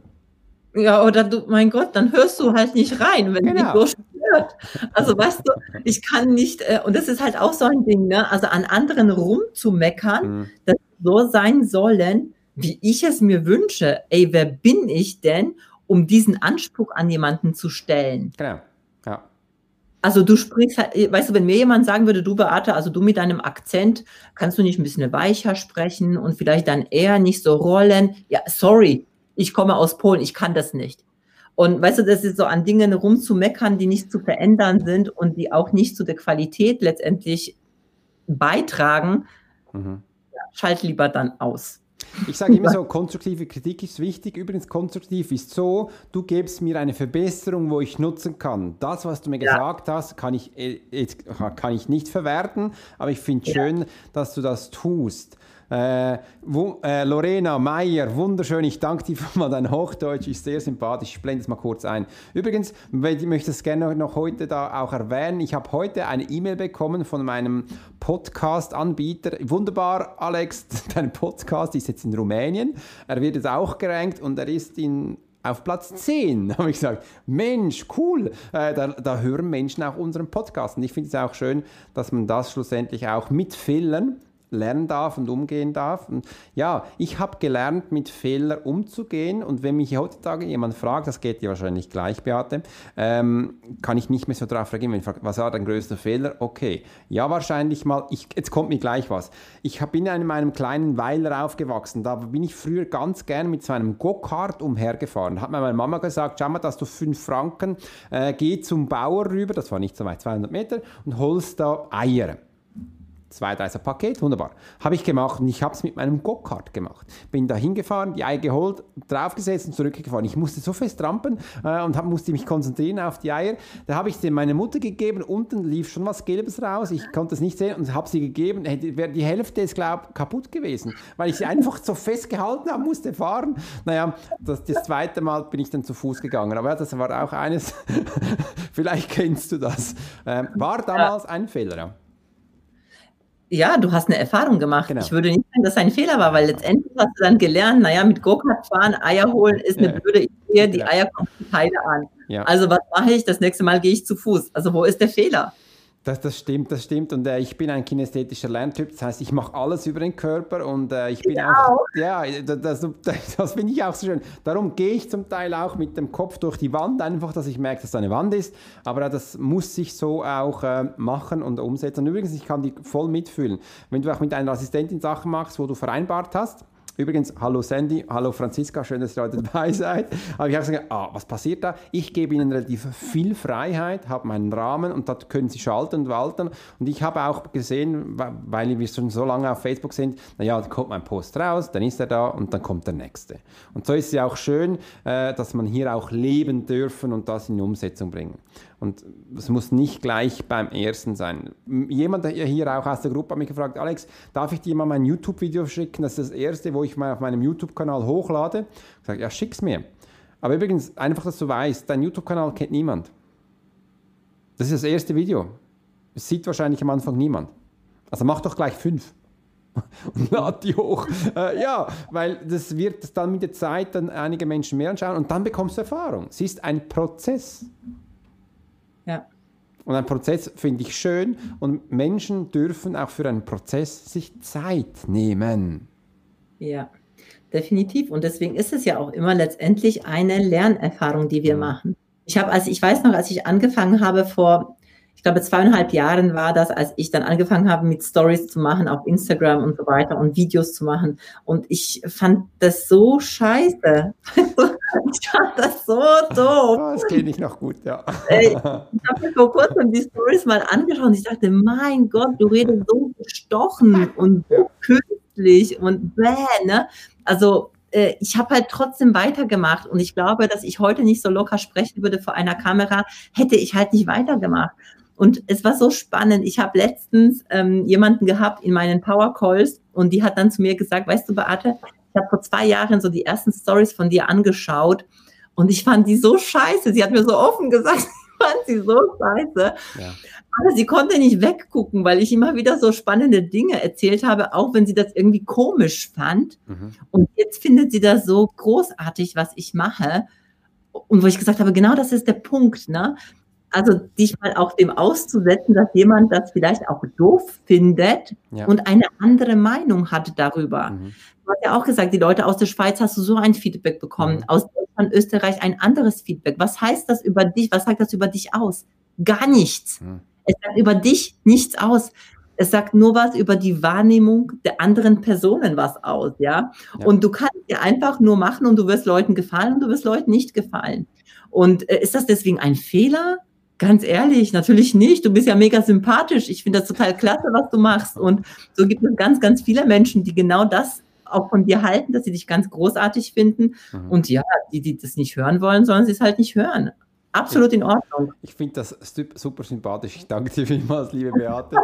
Ja, oder du, mein Gott, dann hörst du halt nicht rein, wenn genau. dich so stört. Also weißt du, ich kann nicht, äh, und das ist halt auch so ein Ding, ne? Also an anderen rumzumeckern, mhm. dass so sein sollen, wie ich es mir wünsche. Ey, wer bin ich denn, um diesen Anspruch an jemanden zu stellen? Genau. Ja. Also du sprichst weißt du, wenn mir jemand sagen würde, du Beate, also du mit deinem Akzent, kannst du nicht ein bisschen weicher sprechen und vielleicht dann eher nicht so rollen? Ja, sorry, ich komme aus Polen, ich kann das nicht. Und weißt du, das ist so an Dingen rumzumeckern, die nicht zu verändern sind und die auch nicht zu der Qualität letztendlich beitragen, mhm. ja, schalt lieber dann aus. Ich sage immer so, konstruktive Kritik ist wichtig. Übrigens, konstruktiv ist so, du gibst mir eine Verbesserung, wo ich nutzen kann. Das, was du mir ja. gesagt hast, kann ich, äh, kann ich nicht verwerten, aber ich finde es ja. schön, dass du das tust. Äh, wo, äh, Lorena Meyer, wunderschön. Ich danke dir für mal dein Hochdeutsch, ist sehr sympathisch. Ich blende es mal kurz ein. Übrigens, ich möchte es gerne noch heute da auch erwähnen. Ich habe heute eine E-Mail bekommen von meinem Podcast-Anbieter. Wunderbar, Alex, dein Podcast ist jetzt in Rumänien. Er wird jetzt auch gerankt und er ist in auf Platz 10 habe ich gesagt, Mensch, cool, äh, da, da, hören Menschen auch unseren Podcast. Und ich finde es auch schön, dass man das schlussendlich auch mit Fehlern lernen darf und umgehen darf. Und ja, ich habe gelernt, mit Fehlern umzugehen. Und wenn mich heutzutage jemand fragt, das geht dir wahrscheinlich gleich, Beate, ähm, kann ich nicht mehr so darauf reagieren. Wenn ich frage, was war dein größter Fehler? Okay, ja, wahrscheinlich mal, ich, jetzt kommt mir gleich was. Ich bin in einem kleinen Weiler aufgewachsen. Da bin ich früher ganz gern mit so einem Go-Kart umhergefahren. Da hat mir meine Mama gesagt, schau mal, dass du fünf Franken, äh, geh zum Bauer rüber, das war nicht so weit, 200 Meter, und holst da Eier zwei, drei Paket, wunderbar. Habe ich gemacht und ich habe es mit meinem Go-Kart gemacht. Bin da hingefahren, die Eier geholt, draufgesetzt und zurückgefahren. Ich musste so fest rampen äh, und hab, musste mich konzentrieren auf die Eier. Da habe ich sie meiner Mutter gegeben, unten lief schon was Gelbes raus, ich konnte es nicht sehen und habe sie gegeben. Die Hälfte ist, glaube ich, kaputt gewesen, weil ich sie einfach so fest gehalten habe, musste fahren. Naja, das, das zweite Mal bin ich dann zu Fuß gegangen. Aber ja, das war auch eines, vielleicht kennst du das. Ähm, war damals ein Fehler, ja ja, du hast eine Erfahrung gemacht. Genau. Ich würde nicht sagen, dass es ein Fehler war, weil letztendlich hast du dann gelernt, naja, mit Go-Kart fahren, Eier holen ist eine ja. Bürde. Ich sehe, die Eier kommen Teile an. Ja. Also was mache ich? Das nächste Mal gehe ich zu Fuß. Also wo ist der Fehler? Das, das stimmt, das stimmt. Und äh, ich bin ein kinästhetischer Lerntyp. Das heißt, ich mache alles über den Körper und äh, ich bin ja. auch. Ja, das, das, das finde ich auch so schön. Darum gehe ich zum Teil auch mit dem Kopf durch die Wand, einfach, dass ich merke, dass da eine Wand ist. Aber das muss ich so auch äh, machen und umsetzen. Und übrigens, ich kann die voll mitfühlen. Wenn du auch mit deiner Assistentin Sachen machst, wo du vereinbart hast, Übrigens, hallo Sandy, hallo Franziska, schön, dass ihr heute dabei seid. Aber ich habe gesagt, ah, was passiert da? Ich gebe ihnen relativ viel Freiheit, habe meinen Rahmen und da können sie schalten und walten. Und ich habe auch gesehen, weil wir schon so lange auf Facebook sind, naja, dann kommt mein Post raus, dann ist er da und dann kommt der nächste. Und so ist es ja auch schön, äh, dass man hier auch leben dürfen und das in Umsetzung bringen. Und es muss nicht gleich beim ersten sein. Jemand hier auch aus der Gruppe hat mich gefragt, Alex, darf ich dir mal mein YouTube-Video schicken? Das ist das erste, wo ich mal auf meinem YouTube-Kanal hochlade. Ich sage, ja, schick's mir. Aber übrigens, einfach, dass du weißt, dein YouTube-Kanal kennt niemand. Das ist das erste Video. Es sieht wahrscheinlich am Anfang niemand. Also mach doch gleich fünf und lad die hoch. Äh, ja, weil das wird dann mit der Zeit dann einige Menschen mehr anschauen und dann bekommst du Erfahrung. Es ist ein Prozess. Und ein Prozess finde ich schön und Menschen dürfen auch für einen Prozess sich Zeit nehmen. Ja, definitiv. Und deswegen ist es ja auch immer letztendlich eine Lernerfahrung, die wir mhm. machen. Ich habe, als ich weiß noch, als ich angefangen habe vor ich glaube, zweieinhalb Jahren war das, als ich dann angefangen habe, mit Stories zu machen auf Instagram und so weiter und Videos zu machen. Und ich fand das so scheiße. ich fand das so doof. Oh, das geht nicht noch gut, ja. ich habe mir vor kurzem die Stories mal angeschaut und ich dachte, mein Gott, du redest so gestochen und so künstlich und bäh, ne? Also, äh, ich habe halt trotzdem weitergemacht und ich glaube, dass ich heute nicht so locker sprechen würde vor einer Kamera, hätte ich halt nicht weitergemacht. Und es war so spannend. Ich habe letztens ähm, jemanden gehabt in meinen Power Calls und die hat dann zu mir gesagt, weißt du, Beate, ich habe vor zwei Jahren so die ersten Stories von dir angeschaut und ich fand die so scheiße. Sie hat mir so offen gesagt, ich fand sie so scheiße. Ja. Aber sie konnte nicht weggucken, weil ich immer wieder so spannende Dinge erzählt habe, auch wenn sie das irgendwie komisch fand. Mhm. Und jetzt findet sie das so großartig, was ich mache. Und wo ich gesagt habe, genau das ist der Punkt, ne? Also dich mal auch dem auszusetzen, dass jemand das vielleicht auch doof findet ja. und eine andere Meinung hat darüber. Mhm. Hast ja auch gesagt, die Leute aus der Schweiz hast du so ein Feedback bekommen, mhm. aus Deutschland, Österreich ein anderes Feedback. Was heißt das über dich? Was sagt das über dich aus? Gar nichts. Mhm. Es sagt über dich nichts aus. Es sagt nur was über die Wahrnehmung der anderen Personen was aus, ja? ja. Und du kannst ja einfach nur machen und du wirst Leuten gefallen und du wirst Leuten nicht gefallen. Und äh, ist das deswegen ein Fehler? Ganz ehrlich, natürlich nicht. Du bist ja mega sympathisch. Ich finde das total klasse, was du machst. Und so gibt es ganz, ganz viele Menschen, die genau das auch von dir halten, dass sie dich ganz großartig finden. Mhm. Und ja, die, die das nicht hören wollen, sollen sie es halt nicht hören. Absolut in Ordnung. Ich finde das super sympathisch. Ich danke dir vielmals, liebe Beate.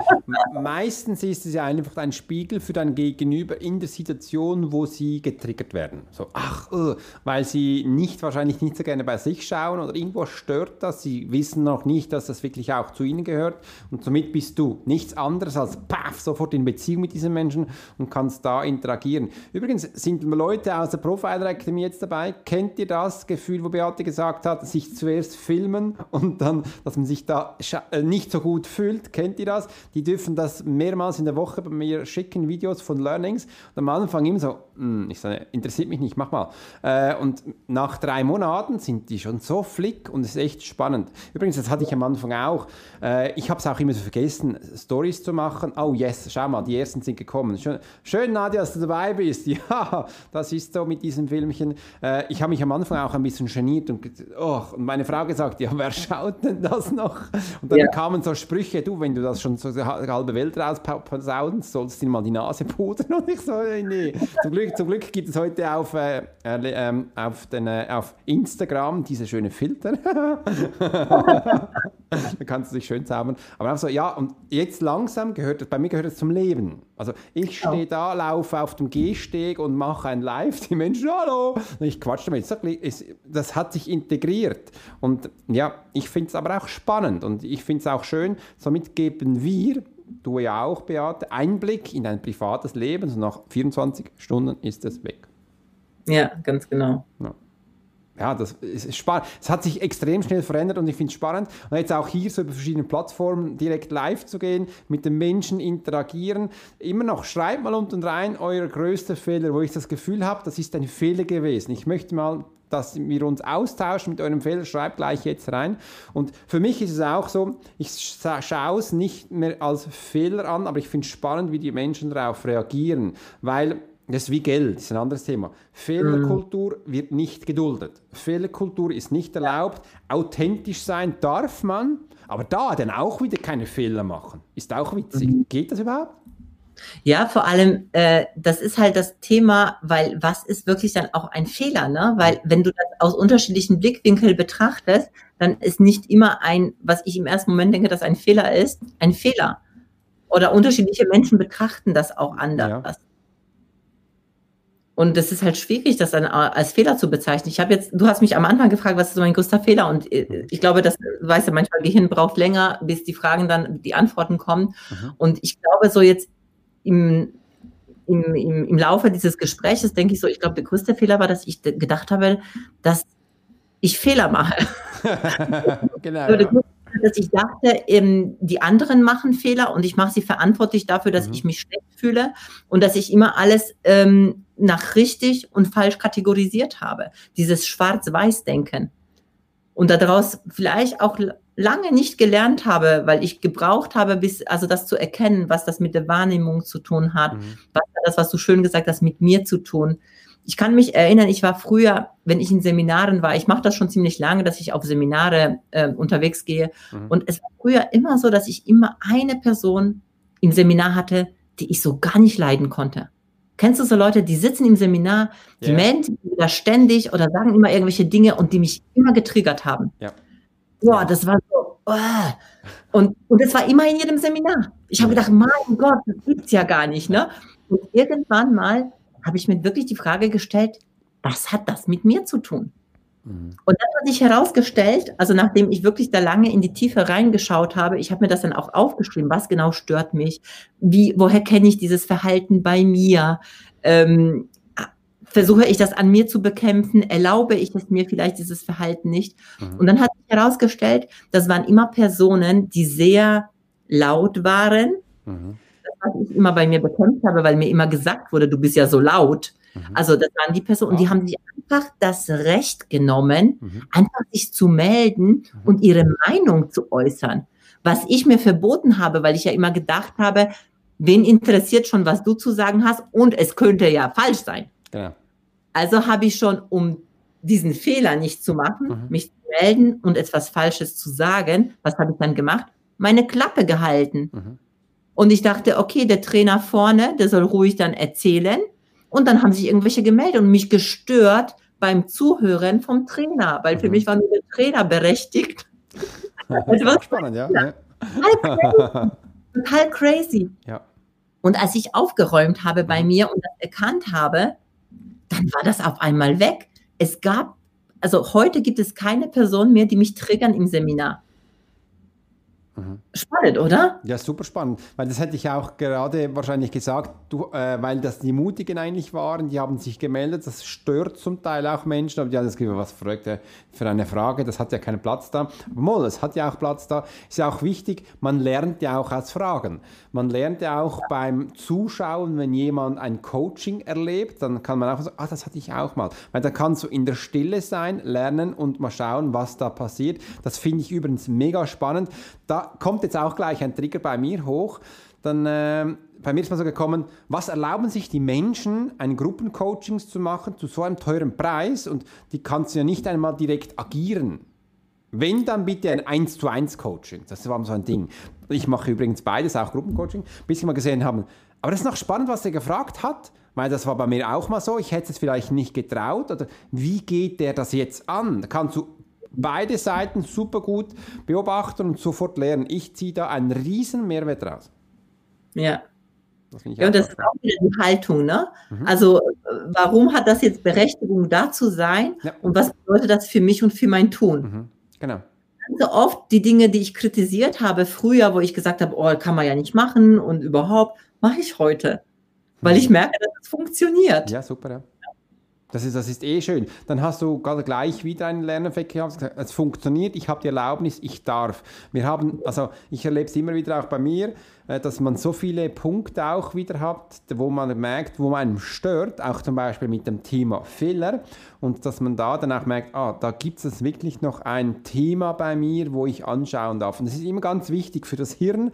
Meistens ist es ja einfach ein Spiegel für dein Gegenüber in der Situation, wo sie getriggert werden. So, ach, uh, weil sie nicht wahrscheinlich nicht so gerne bei sich schauen oder irgendwo stört das. Sie wissen noch nicht, dass das wirklich auch zu ihnen gehört. Und somit bist du nichts anderes als paff, sofort in Beziehung mit diesen Menschen und kannst da interagieren. Übrigens sind Leute aus der Profiler Academy jetzt dabei. Kennt ihr das Gefühl, wo Beate gesagt hat, sich zuerst filmen und dann, dass man sich da äh, nicht so gut fühlt. Kennt ihr das? Die dürfen das mehrmals in der Woche bei mir schicken, Videos von Learnings. Und am Anfang immer so, hm, ich sage, interessiert mich nicht, mach mal. Äh, und nach drei Monaten sind die schon so flick und es ist echt spannend. Übrigens, das hatte ich am Anfang auch. Äh, ich habe es auch immer so vergessen, Stories zu machen. Oh yes, schau mal, die ersten sind gekommen. Schön, Nadja, dass du dabei bist. Ja, das ist so mit diesem Filmchen. ich habe mich am Anfang auch ein bisschen geniert und, oh, und meine Frau gesagt, ja, wer schaut denn das noch? Und dann ja. kamen so Sprüche, du, wenn du das schon so halbe Welt rausposaunen, sollst du dir mal die Nase pudern. Und ich so, nee. zum, Glück, zum Glück gibt es heute auf, äh, äh, auf, den, äh, auf Instagram diese schöne Filter. da kannst du dich schön zaubern. Aber auch so, ja, und jetzt langsam gehört das, bei mir gehört es zum Leben. Also ich stehe da, laufe auf dem Gehsteg und mache ein Live. Die Menschen, hallo. Und ich quatsche damit. Das hat sich integriert. Und ja, ich finde es aber auch spannend und ich finde es auch schön. Somit geben wir, du ja auch, Beate, Einblick in dein privates Leben. Und nach 24 Stunden ist es weg. Ja, ganz genau. Ja. Ja, das ist spannend. Es hat sich extrem schnell verändert und ich finde es spannend. Und jetzt auch hier so über verschiedene Plattformen direkt live zu gehen, mit den Menschen interagieren. Immer noch, schreibt mal unten rein euer größter Fehler, wo ich das Gefühl habe, das ist ein Fehler gewesen. Ich möchte mal dass wir uns austauschen mit eurem Fehler, schreibt gleich jetzt rein. Und für mich ist es auch so, ich schaue es nicht mehr als Fehler an, aber ich finde es spannend, wie die Menschen darauf reagieren, weil das ist wie Geld, das ist ein anderes Thema. Fehlerkultur mhm. wird nicht geduldet. Fehlerkultur ist nicht erlaubt. Authentisch sein darf man, aber da dann auch wieder keine Fehler machen. Ist auch witzig. Mhm. Geht das überhaupt? Ja, vor allem, äh, das ist halt das Thema, weil was ist wirklich dann auch ein Fehler, ne? Weil wenn du das aus unterschiedlichen Blickwinkeln betrachtest, dann ist nicht immer ein, was ich im ersten Moment denke, dass ein Fehler ist, ein Fehler. Oder unterschiedliche Menschen betrachten das auch anders. Ja. Und das ist halt schwierig, das dann als Fehler zu bezeichnen. Ich habe jetzt, du hast mich am Anfang gefragt, was ist mein größter Fehler? Und äh, ich glaube, das weißt du, manchmal Gehirn braucht länger, bis die Fragen dann, die Antworten kommen. Mhm. Und ich glaube, so jetzt im, im, im, im Laufe dieses Gespräches denke ich so, ich glaube, der größte Fehler war, dass ich gedacht habe, dass ich Fehler mache. genau. Ja. Dass ich dachte, ähm, die anderen machen Fehler und ich mache sie verantwortlich dafür, dass mhm. ich mich schlecht fühle und dass ich immer alles ähm, nach richtig und falsch kategorisiert habe. Dieses Schwarz-Weiß-Denken. Und daraus vielleicht auch lange nicht gelernt habe, weil ich gebraucht habe, bis, also das zu erkennen, was das mit der Wahrnehmung zu tun hat, mhm. was das, was du schön gesagt hast, mit mir zu tun. Ich kann mich erinnern, ich war früher, wenn ich in Seminaren war, ich mache das schon ziemlich lange, dass ich auf Seminare äh, unterwegs gehe. Mhm. Und es war früher immer so, dass ich immer eine Person im Seminar hatte, die ich so gar nicht leiden konnte. Kennst du so Leute, die sitzen im Seminar, die yeah. melden sich ständig oder sagen immer irgendwelche Dinge und die mich immer getriggert haben? Ja. Boah, das war so. Oh. Und, und das war immer in jedem Seminar. Ich habe gedacht, mein Gott, das gibt's ja gar nicht, ne? Und irgendwann mal habe ich mir wirklich die Frage gestellt, was hat das mit mir zu tun? Mhm. Und dann hat sich herausgestellt, also nachdem ich wirklich da lange in die Tiefe reingeschaut habe, ich habe mir das dann auch aufgeschrieben, was genau stört mich, wie, woher kenne ich dieses Verhalten bei mir, ähm, versuche ich das an mir zu bekämpfen, erlaube ich es mir vielleicht dieses Verhalten nicht. Mhm. Und dann hat sich herausgestellt, das waren immer Personen, die sehr laut waren. Mhm. Was ich immer bei mir bekämpft habe, weil mir immer gesagt wurde, du bist ja so laut. Mhm. Also das waren die Personen, und die haben sich einfach das Recht genommen, mhm. einfach sich zu melden mhm. und ihre Meinung zu äußern. Was ich mir verboten habe, weil ich ja immer gedacht habe, wen interessiert schon, was du zu sagen hast und es könnte ja falsch sein. Genau. Also habe ich schon, um diesen Fehler nicht zu machen, mhm. mich zu melden und etwas Falsches zu sagen, was habe ich dann gemacht? Meine Klappe gehalten. Mhm. Und ich dachte, okay, der Trainer vorne, der soll ruhig dann erzählen. Und dann haben sich irgendwelche gemeldet und mich gestört beim Zuhören vom Trainer, weil mhm. für mich war nur der Trainer berechtigt. das war spannend, ja. Total crazy. Total crazy. Ja. Und als ich aufgeräumt habe bei mhm. mir und das erkannt habe, dann war das auf einmal weg. Es gab, also heute gibt es keine Person mehr, die mich triggern im Seminar. Mhm. Spannend, oder? Ja, super spannend. Weil das hätte ich auch gerade wahrscheinlich gesagt, du, äh, weil das die Mutigen eigentlich waren, die haben sich gemeldet. Das stört zum Teil auch Menschen, aber die haben das Gefühl, was fragt er für eine Frage? Das hat ja keinen Platz da. Aber Moll, es hat ja auch Platz da. Ist ja auch wichtig, man lernt ja auch aus Fragen. Man lernt ja auch beim Zuschauen, wenn jemand ein Coaching erlebt, dann kann man auch sagen, ah, das hatte ich auch mal. Weil dann kannst du in der Stille sein, lernen und mal schauen, was da passiert. Das finde ich übrigens mega spannend. Da kommt jetzt auch gleich ein Trigger bei mir hoch. Dann äh, bei mir ist mal so gekommen, was erlauben sich die Menschen, ein Gruppencoachings zu machen zu so einem teuren Preis und die kannst du ja nicht einmal direkt agieren. Wenn, dann bitte ein 1 zu 1 Coaching. Das war so ein Ding. Ich mache übrigens beides, auch Gruppencoaching, bis wir mal gesehen haben. Aber das ist noch spannend, was er gefragt hat, weil das war bei mir auch mal so. Ich hätte es vielleicht nicht getraut. Oder wie geht der das jetzt an? Kannst du beide Seiten super gut beobachten und sofort lernen. Ich ziehe da einen riesen Mehrwert raus. Ja. ja, und das ist auch wieder die Haltung, ne? Mhm. Also, warum hat das jetzt Berechtigung, da zu sein? Ja. Und was bedeutet das für mich und für mein Tun? Mhm. Genau. Ganz oft die Dinge, die ich kritisiert habe früher, wo ich gesagt habe, oh, kann man ja nicht machen und überhaupt, mache ich heute. Weil ich mhm. merke, dass es funktioniert. Ja, super, ja. Das ist, das ist eh schön. Dann hast du gleich wieder einen Lerneffekt gehabt. Es funktioniert, ich habe die Erlaubnis, ich darf. Wir haben, also ich erlebe es immer wieder auch bei mir, äh, dass man so viele Punkte auch wieder hat, wo man merkt, wo man stört, auch zum Beispiel mit dem Thema Fehler und dass man da dann auch merkt, ah, da gibt es wirklich noch ein Thema bei mir, wo ich anschauen darf. Und das ist immer ganz wichtig für das Hirn,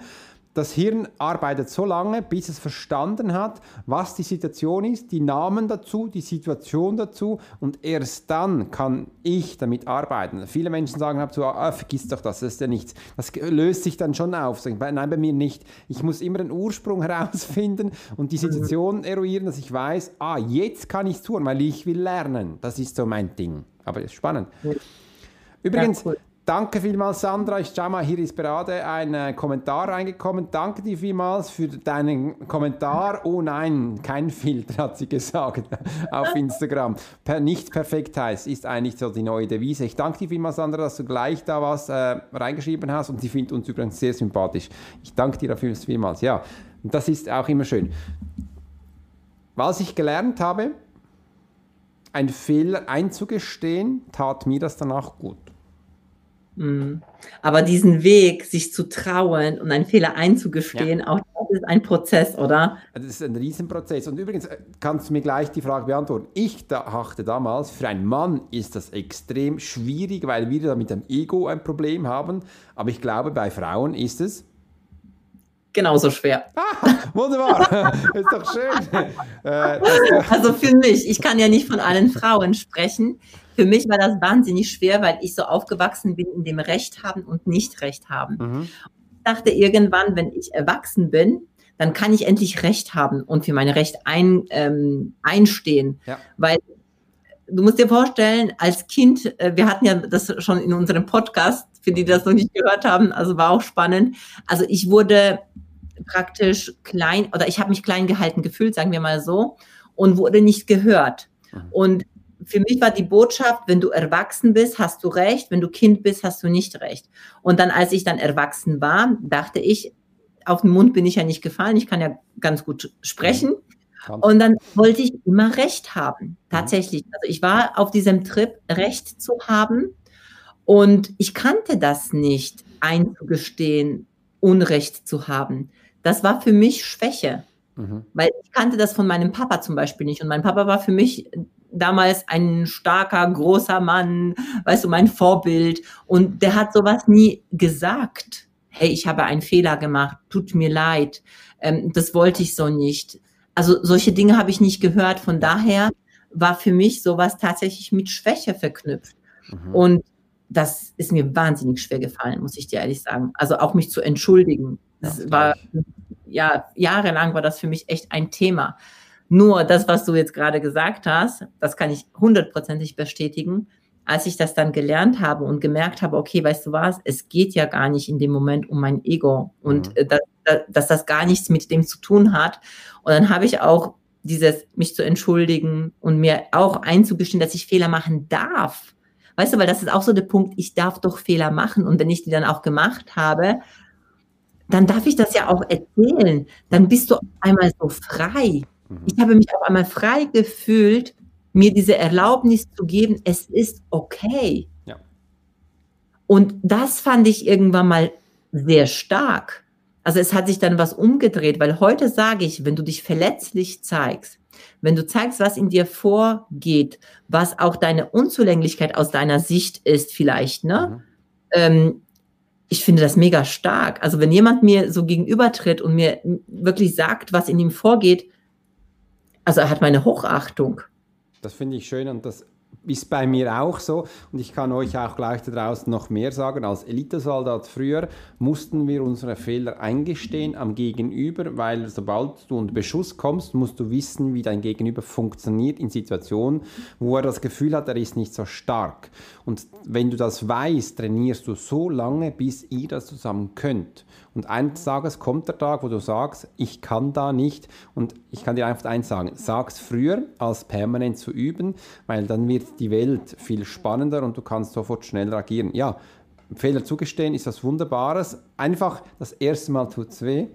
das Hirn arbeitet so lange, bis es verstanden hat, was die Situation ist, die Namen dazu, die Situation dazu und erst dann kann ich damit arbeiten. Viele Menschen sagen so, ah, vergiss doch das, das ist ja nichts. Das löst sich dann schon auf. Nein, bei mir nicht. Ich muss immer den Ursprung herausfinden und die Situation eruieren, dass ich weiß, ah, jetzt kann ich es tun, weil ich will lernen. Das ist so mein Ding. Aber das ist spannend. Übrigens, ja, cool. Danke vielmals, Sandra. Ich schau mal, hier ist gerade ein äh, Kommentar reingekommen. Danke dir vielmals für deinen Kommentar. Oh nein, kein Filter, hat sie gesagt auf Instagram. Per, nicht perfekt heißt, ist eigentlich so die neue Devise. Ich danke dir vielmals, Sandra, dass du gleich da was äh, reingeschrieben hast und sie findet uns übrigens sehr sympathisch. Ich danke dir dafür vielmals. Ja, das ist auch immer schön. Was ich gelernt habe, einen Fehler einzugestehen, tat mir das danach gut. Mhm. Aber diesen Weg, sich zu trauen und einen Fehler einzugestehen, ja. auch das ist ein Prozess, oder? Das ist ein Riesenprozess. Und übrigens äh, kannst du mir gleich die Frage beantworten. Ich dachte damals, für einen Mann ist das extrem schwierig, weil wir da mit dem Ego ein Problem haben. Aber ich glaube, bei Frauen ist es genauso schwer. Ah, wunderbar, ist doch schön. Äh, also für mich, ich kann ja nicht von allen Frauen sprechen. Für mich war das wahnsinnig schwer, weil ich so aufgewachsen bin in dem Recht haben und nicht Recht haben. Mhm. Ich dachte irgendwann, wenn ich erwachsen bin, dann kann ich endlich Recht haben und für meine Recht ein, ähm, einstehen. Ja. Weil du musst dir vorstellen, als Kind, äh, wir hatten ja das schon in unserem Podcast, für die das noch nicht gehört haben, also war auch spannend. Also ich wurde praktisch klein oder ich habe mich klein gehalten gefühlt, sagen wir mal so, und wurde nicht gehört. Mhm. Und für mich war die Botschaft, wenn du erwachsen bist, hast du recht, wenn du Kind bist, hast du nicht recht. Und dann, als ich dann erwachsen war, dachte ich, auf den Mund bin ich ja nicht gefallen, ich kann ja ganz gut sprechen. Und dann wollte ich immer Recht haben, mhm. tatsächlich. Also ich war auf diesem Trip, Recht zu haben. Und ich kannte das nicht, einzugestehen, Unrecht zu haben. Das war für mich Schwäche. Mhm. Weil ich kannte das von meinem Papa zum Beispiel nicht. Und mein Papa war für mich damals ein starker, großer Mann, weißt du, mein Vorbild. Und der hat sowas nie gesagt. Hey, ich habe einen Fehler gemacht, tut mir leid, ähm, das wollte ich so nicht. Also solche Dinge habe ich nicht gehört. Von daher war für mich sowas tatsächlich mit Schwäche verknüpft. Mhm. Und das ist mir wahnsinnig schwer gefallen, muss ich dir ehrlich sagen. Also auch mich zu entschuldigen. Das ja, war, ja, jahrelang war das für mich echt ein Thema. Nur das, was du jetzt gerade gesagt hast, das kann ich hundertprozentig bestätigen. Als ich das dann gelernt habe und gemerkt habe, okay, weißt du was, es geht ja gar nicht in dem Moment um mein Ego und mhm. Äh, dass, dass das gar nichts mit dem zu tun hat. Und dann habe ich auch dieses, mich zu entschuldigen und mir auch einzugestehen, dass ich Fehler machen darf. Weißt du, weil das ist auch so der Punkt, ich darf doch Fehler machen. Und wenn ich die dann auch gemacht habe, dann darf ich das ja auch erzählen. Dann bist du einmal so frei. Mhm. Ich habe mich auf einmal frei gefühlt, mir diese Erlaubnis zu geben, es ist okay. Ja. Und das fand ich irgendwann mal sehr stark. Also es hat sich dann was umgedreht, weil heute sage ich, wenn du dich verletzlich zeigst, wenn du zeigst, was in dir vorgeht, was auch deine Unzulänglichkeit aus deiner Sicht ist vielleicht, ne? Mhm. Ähm, ich finde das mega stark. Also wenn jemand mir so gegenübertritt und mir wirklich sagt, was in ihm vorgeht, also er hat meine Hochachtung. Das finde ich schön und das ist bei mir auch so und ich kann euch auch gleich da draußen noch mehr sagen. Als Elitesoldat früher mussten wir unsere Fehler eingestehen am Gegenüber, weil sobald du unter Beschuss kommst, musst du wissen, wie dein Gegenüber funktioniert in Situationen, wo er das Gefühl hat, er ist nicht so stark. Und wenn du das weißt, trainierst du so lange, bis ihr das zusammen könnt. Und eines Tages kommt der Tag, wo du sagst, ich kann da nicht. Und ich kann dir einfach eins sagen, sag's früher, als permanent zu üben, weil dann wird die Welt viel spannender und du kannst sofort schneller agieren. Ja, Fehler zugestehen ist was Wunderbares. Einfach das erste Mal tut es weh.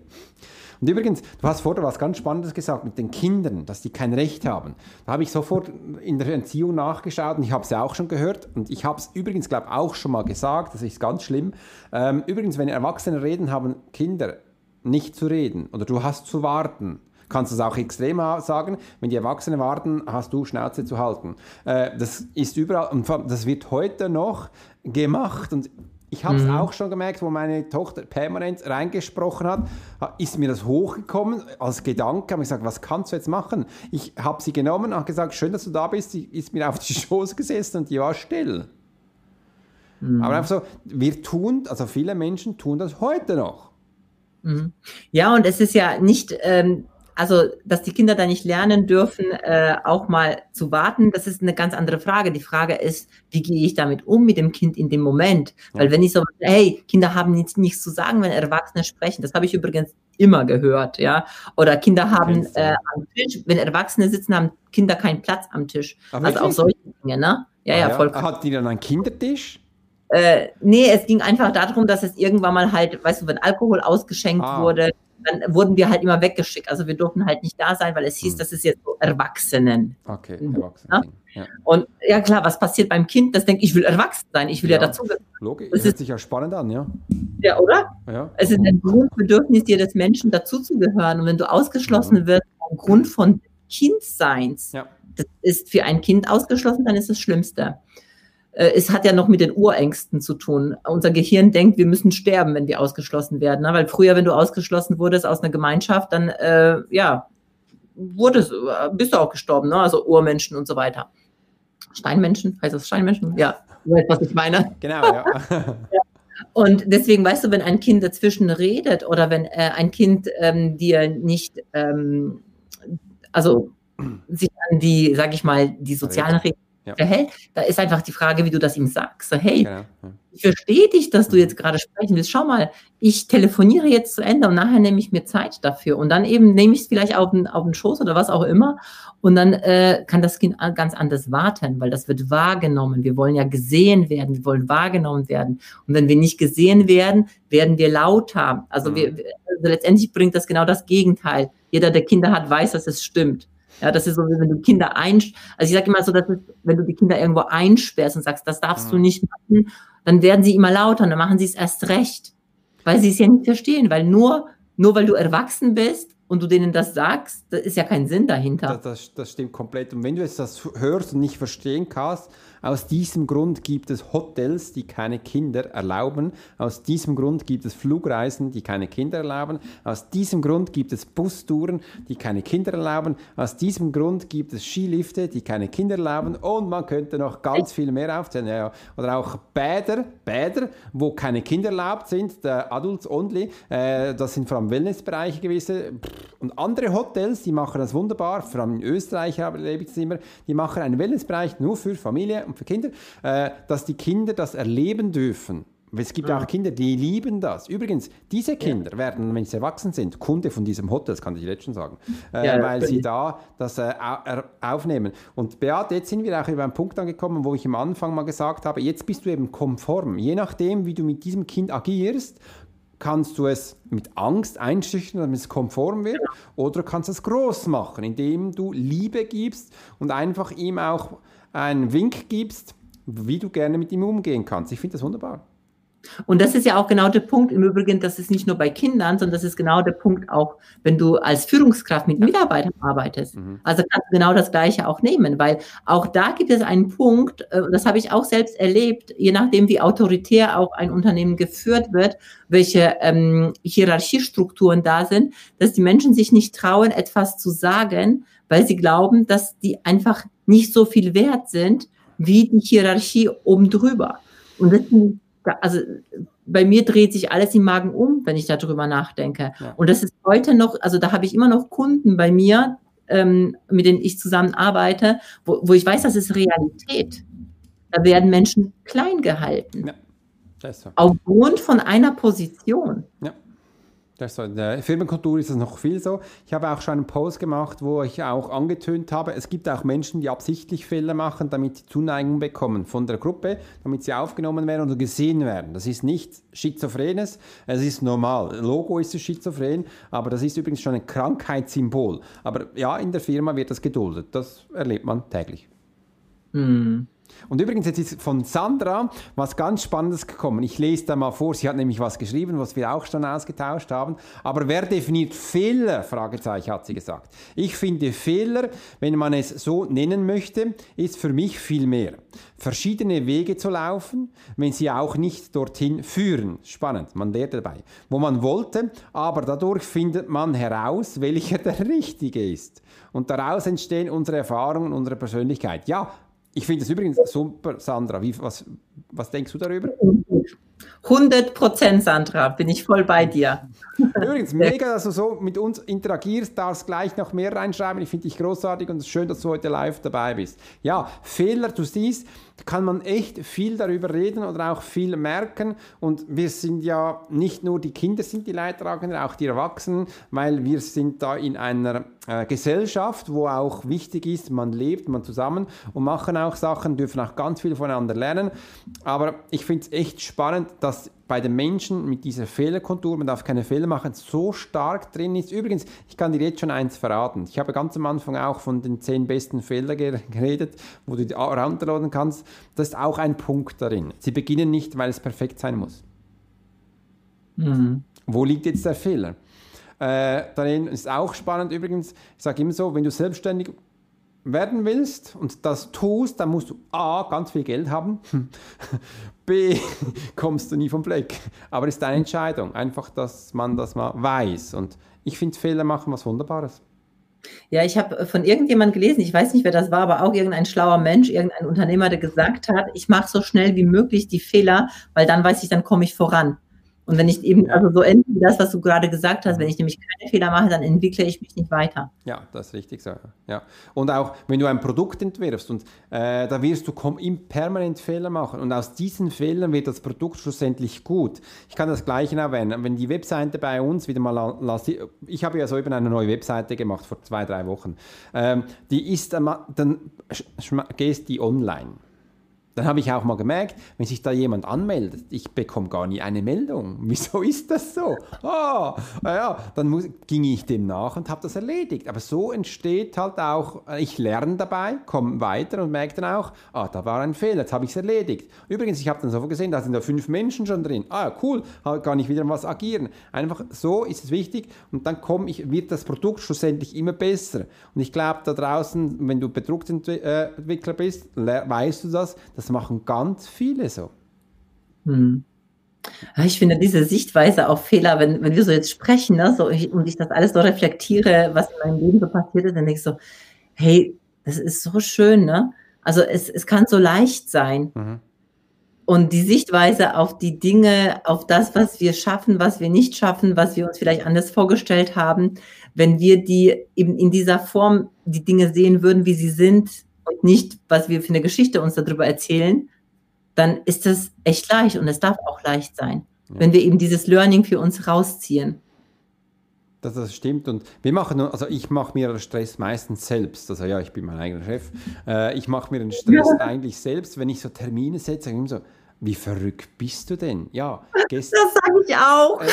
Und übrigens, du hast vorher was ganz Spannendes gesagt mit den Kindern, dass die kein Recht haben. Da habe ich sofort in der Entziehung nachgeschaut und ich habe es ja auch schon gehört. Und ich habe es übrigens, glaube ich, auch schon mal gesagt, das ist ganz schlimm. Ähm, übrigens, wenn Erwachsene reden, haben Kinder nicht zu reden oder du hast zu warten kannst du es auch extrem sagen. Wenn die Erwachsenen warten, hast du Schnauze zu halten. Äh, das ist überall und das wird heute noch gemacht und ich habe es mhm. auch schon gemerkt, wo meine Tochter permanent reingesprochen hat, ist mir das hochgekommen als Gedanke. Habe ich gesagt, was kannst du jetzt machen? Ich habe sie genommen und gesagt, schön, dass du da bist. Sie ist mir auf die Schoß gesessen und die war still. Mhm. Aber einfach so, wir tun, also viele Menschen tun das heute noch. Mhm. Ja, und es ist ja nicht, ähm, also, dass die Kinder da nicht lernen dürfen, äh, auch mal zu warten, das ist eine ganz andere Frage. Die Frage ist, wie gehe ich damit um mit dem Kind in dem Moment? Ja. Weil wenn ich so, hey, Kinder haben nichts, nichts zu sagen, wenn Erwachsene sprechen. Das habe ich übrigens immer gehört, ja. Oder Kinder haben äh, am Tisch, wenn Erwachsene sitzen, haben Kinder keinen Platz am Tisch. Aber also auch solche Dinge, ne? Ja, ah, ja, voll. Hat die dann einen Kindertisch? Äh, nee, es ging einfach darum, dass es irgendwann mal halt, weißt du, wenn Alkohol ausgeschenkt ah. wurde, dann wurden wir halt immer weggeschickt. Also wir durften halt nicht da sein, weil es hieß, hm. das ist jetzt so Erwachsenen. Okay, mhm. Erwachsenen. Ja? Ja. Und ja klar, was passiert beim Kind? Das denkt, ich will erwachsen sein, ich will ja, ja dazu. Logisch, das hört sich ja spannend an, ja. Ja, oder? Ja. Es ist ein Grundbedürfnis jedes Menschen, dazuzugehören. Und wenn du ausgeschlossen wirst aufgrund von Kindseins, ja. das ist für ein Kind ausgeschlossen, dann ist das Schlimmste. Äh, es hat ja noch mit den Urängsten zu tun. Unser Gehirn denkt, wir müssen sterben, wenn wir ausgeschlossen werden. Ne? Weil früher, wenn du ausgeschlossen wurdest aus einer Gemeinschaft, dann äh, ja, wurdest, äh, bist du auch gestorben, ne? also Urmenschen und so weiter. Steinmenschen, heißt das Steinmenschen? Ja, du weißt, was ich meine. Genau, ja. ja. Und deswegen weißt du, wenn ein Kind dazwischen redet oder wenn äh, ein Kind ähm, dir nicht, ähm, also sich an die, sag ich mal, die sozialen Regeln ja. verhält. Da ist einfach die Frage, wie du das ihm sagst. Hey, genau. ja. ich verstehe dich, dass du mhm. jetzt gerade sprechen willst. Schau mal, ich telefoniere jetzt zu Ende und nachher nehme ich mir Zeit dafür. Und dann eben nehme ich es vielleicht auf den, auf den Schoß oder was auch immer. Und dann äh, kann das Kind ganz anders warten, weil das wird wahrgenommen. Wir wollen ja gesehen werden, wir wollen wahrgenommen werden. Und wenn wir nicht gesehen werden, werden wir lauter. Also, mhm. wir, also letztendlich bringt das genau das Gegenteil. Jeder, der Kinder hat, weiß, dass es stimmt. Ja, das ist so, wenn du Kinder einsch, also ich sage immer so, dass es, wenn du die Kinder irgendwo einsperrst und sagst, das darfst ja. du nicht machen, dann werden sie immer lauter und dann machen sie es erst recht, weil sie es ja nicht verstehen, weil nur, nur weil du erwachsen bist und du denen das sagst, da ist ja kein Sinn dahinter. Das, das, das stimmt komplett. Und wenn du jetzt das hörst und nicht verstehen kannst, aus diesem Grund gibt es Hotels, die keine Kinder erlauben. Aus diesem Grund gibt es Flugreisen, die keine Kinder erlauben. Aus diesem Grund gibt es Bustouren, die keine Kinder erlauben. Aus diesem Grund gibt es Skilifte, die keine Kinder erlauben. Und man könnte noch ganz viel mehr aufzählen. Ja, oder auch Bäder, Bäder, wo keine Kinder erlaubt sind, Adults Only. Äh, das sind vor allem Wellnessbereiche gewesen. Und andere Hotels, die machen das wunderbar. Vor allem in Österreich erlebe ich es immer. Die machen einen Wellnessbereich nur für Familie und für Kinder, äh, dass die Kinder das erleben dürfen. Es gibt ja. auch Kinder, die lieben das. Übrigens, diese Kinder ja. werden, wenn sie erwachsen sind, Kunde von diesem Hotel, das kann ich jetzt schon sagen, äh, ja, weil sie da das äh, aufnehmen. Und Beate, jetzt sind wir auch über einen Punkt angekommen, wo ich am Anfang mal gesagt habe, jetzt bist du eben konform. Je nachdem, wie du mit diesem Kind agierst, kannst du es mit Angst einschüchtern, damit es konform wird, oder kannst es groß machen, indem du Liebe gibst und einfach ihm auch einen Wink gibst, wie du gerne mit ihm umgehen kannst. Ich finde das wunderbar. Und das ist ja auch genau der Punkt, im Übrigen, das ist nicht nur bei Kindern, sondern das ist genau der Punkt auch, wenn du als Führungskraft mit Mitarbeitern arbeitest. Mhm. Also kannst du genau das Gleiche auch nehmen, weil auch da gibt es einen Punkt, äh, das habe ich auch selbst erlebt, je nachdem, wie autoritär auch ein Unternehmen geführt wird, welche ähm, Hierarchiestrukturen da sind, dass die Menschen sich nicht trauen, etwas zu sagen, weil sie glauben, dass die einfach nicht so viel wert sind wie die Hierarchie oben drüber. Und das, also bei mir dreht sich alles im Magen um, wenn ich darüber nachdenke. Ja. Und das ist heute noch, also da habe ich immer noch Kunden bei mir, ähm, mit denen ich zusammenarbeite, wo, wo ich weiß, das ist Realität. Da werden Menschen klein gehalten. Ja. So. Aufgrund von einer Position. Ja. Das so. In der Firmenkultur ist es noch viel so. Ich habe auch schon einen Post gemacht, wo ich auch angetönt habe, es gibt auch Menschen, die absichtlich Fehler machen, damit sie Zuneigung bekommen von der Gruppe, damit sie aufgenommen werden oder gesehen werden. Das ist nicht Schizophrenes, es ist normal. Logo ist schizophren, aber das ist übrigens schon ein Krankheitssymbol. Aber ja, in der Firma wird das geduldet. Das erlebt man täglich. Mhm. Und übrigens, jetzt ist von Sandra was ganz Spannendes gekommen. Ich lese da mal vor. Sie hat nämlich was geschrieben, was wir auch schon ausgetauscht haben. Aber wer definiert Fehler? Fragezeichen hat sie gesagt. Ich finde Fehler, wenn man es so nennen möchte, ist für mich viel mehr. Verschiedene Wege zu laufen, wenn sie auch nicht dorthin führen. Spannend, man lernt dabei. Wo man wollte, aber dadurch findet man heraus, welcher der richtige ist. Und daraus entstehen unsere Erfahrungen, unsere Persönlichkeit. Ja, ich finde es übrigens super, Sandra. Wie, was, was denkst du darüber? 100 Prozent, Sandra, bin ich voll bei dir. Übrigens, mega, dass du so mit uns interagierst, darfst gleich noch mehr reinschreiben. Ich finde dich großartig und es ist schön, dass du heute live dabei bist. Ja, Fehler, du siehst, kann man echt viel darüber reden oder auch viel merken. Und wir sind ja nicht nur die Kinder sind die Leidtragenden, auch die Erwachsenen, weil wir sind da in einer äh, Gesellschaft, wo auch wichtig ist, man lebt, man zusammen und machen auch Sachen, dürfen auch ganz viel voneinander lernen. Aber ich finde es echt spannend, dass bei den Menschen mit dieser Fehlerkultur, man darf keine Fehler machen, so stark drin ist. Übrigens, ich kann dir jetzt schon eins verraten. Ich habe ganz am Anfang auch von den zehn besten Fehlern geredet, wo du die runterladen kannst. Das ist auch ein Punkt darin. Sie beginnen nicht, weil es perfekt sein muss. Mhm. Wo liegt jetzt der Fehler? Äh, darin ist auch spannend übrigens, ich sage immer so, wenn du selbstständig werden willst und das tust, dann musst du A, ganz viel Geld haben, B, kommst du nie vom Fleck. Aber es ist deine Entscheidung, einfach, dass man das mal weiß. Und ich finde, Fehler machen was Wunderbares. Ja, ich habe von irgendjemand gelesen, ich weiß nicht, wer das war, aber auch irgendein schlauer Mensch, irgendein Unternehmer, der gesagt hat, ich mache so schnell wie möglich die Fehler, weil dann weiß ich, dann komme ich voran. Und wenn ich eben, also so ende wie das, was du gerade gesagt hast, wenn ich nämlich keine Fehler mache, dann entwickle ich mich nicht weiter. Ja, das ist richtig so. Ja. Und auch, wenn du ein Produkt entwirfst und äh, da wirst du permanent Fehler machen und aus diesen Fehlern wird das Produkt schlussendlich gut. Ich kann das Gleiche erwähnen. Wenn die Webseite bei uns wieder mal, ich habe ja so eben eine neue Webseite gemacht vor zwei, drei Wochen. Ähm, die ist, dann gehst die online dann habe ich auch mal gemerkt, wenn sich da jemand anmeldet, ich bekomme gar nie eine Meldung. Wieso ist das so? Ah, ja, dann muss, ging ich dem nach und habe das erledigt. Aber so entsteht halt auch, ich lerne dabei, komme weiter und merke dann auch, ah, da war ein Fehler, jetzt habe ich es erledigt. Übrigens, ich habe dann so gesehen, da sind da fünf Menschen schon drin. Ah, cool, kann ich wieder was agieren. Einfach so ist es wichtig und dann komm ich, wird das Produkt schlussendlich immer besser. Und ich glaube, da draußen, wenn du Produktentwickler bist, weißt du das, dass das machen ganz viele so. Hm. Ich finde diese Sichtweise auf Fehler, wenn, wenn wir so jetzt sprechen ne, so, ich, und ich das alles so reflektiere, was in meinem Leben so passiert ist, dann denke ich so, hey, das ist so schön, ne? Also es, es kann so leicht sein. Mhm. Und die Sichtweise auf die Dinge, auf das, was wir schaffen, was wir nicht schaffen, was wir uns vielleicht anders vorgestellt haben, wenn wir die eben in dieser Form die Dinge sehen würden, wie sie sind, und nicht, was wir für eine Geschichte uns darüber erzählen, dann ist das echt leicht und es darf auch leicht sein, ja. wenn wir eben dieses Learning für uns rausziehen. Das, das stimmt und wir machen, also ich mache mir den Stress meistens selbst, also ja, ich bin mein eigener Chef, äh, ich mache mir den Stress ja. eigentlich selbst, wenn ich so Termine setze, ich immer so, wie verrückt bist du denn? Ja, gestern. Das sage ich auch. Äh,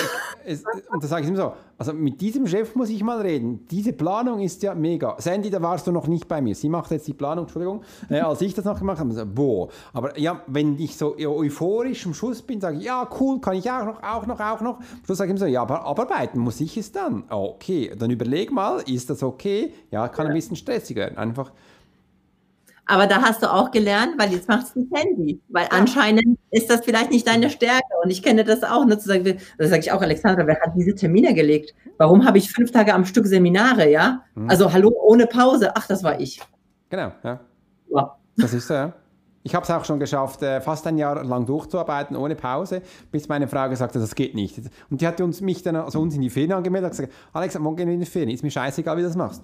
es, und da sage ich ihm so, also mit diesem Chef muss ich mal reden. Diese Planung ist ja mega. Sandy, da warst du noch nicht bei mir. Sie macht jetzt die Planung, Entschuldigung, äh, als ich das noch gemacht habe. So, boah. Aber ja, wenn ich so euphorisch am Schluss bin, sage ich, ja, cool, kann ich auch noch, auch noch, auch noch. Am Schluss sage ich ihm so, ja, aber abarbeiten muss ich es dann. Okay, dann überleg mal, ist das okay? Ja, kann ein bisschen stressiger werden. Einfach aber da hast du auch gelernt, weil jetzt machst du ein Handy. Weil anscheinend ist das vielleicht nicht deine Stärke. Und ich kenne das auch. Ne, zu sagen, das sage ich auch, Alexandra, wer hat diese Termine gelegt? Warum habe ich fünf Tage am Stück Seminare, ja? Mhm. Also hallo, ohne Pause. Ach, das war ich. Genau, ja. ja. Das ist so, ja. Ich habe es auch schon geschafft, äh, fast ein Jahr lang durchzuarbeiten, ohne Pause, bis meine Frau gesagt hat, das geht nicht. Und die hat uns, mich dann, also uns in die Ferien angemeldet und gesagt, Alex, morgen gehen wir in die Ferien, ist mir scheißegal, wie du das machst.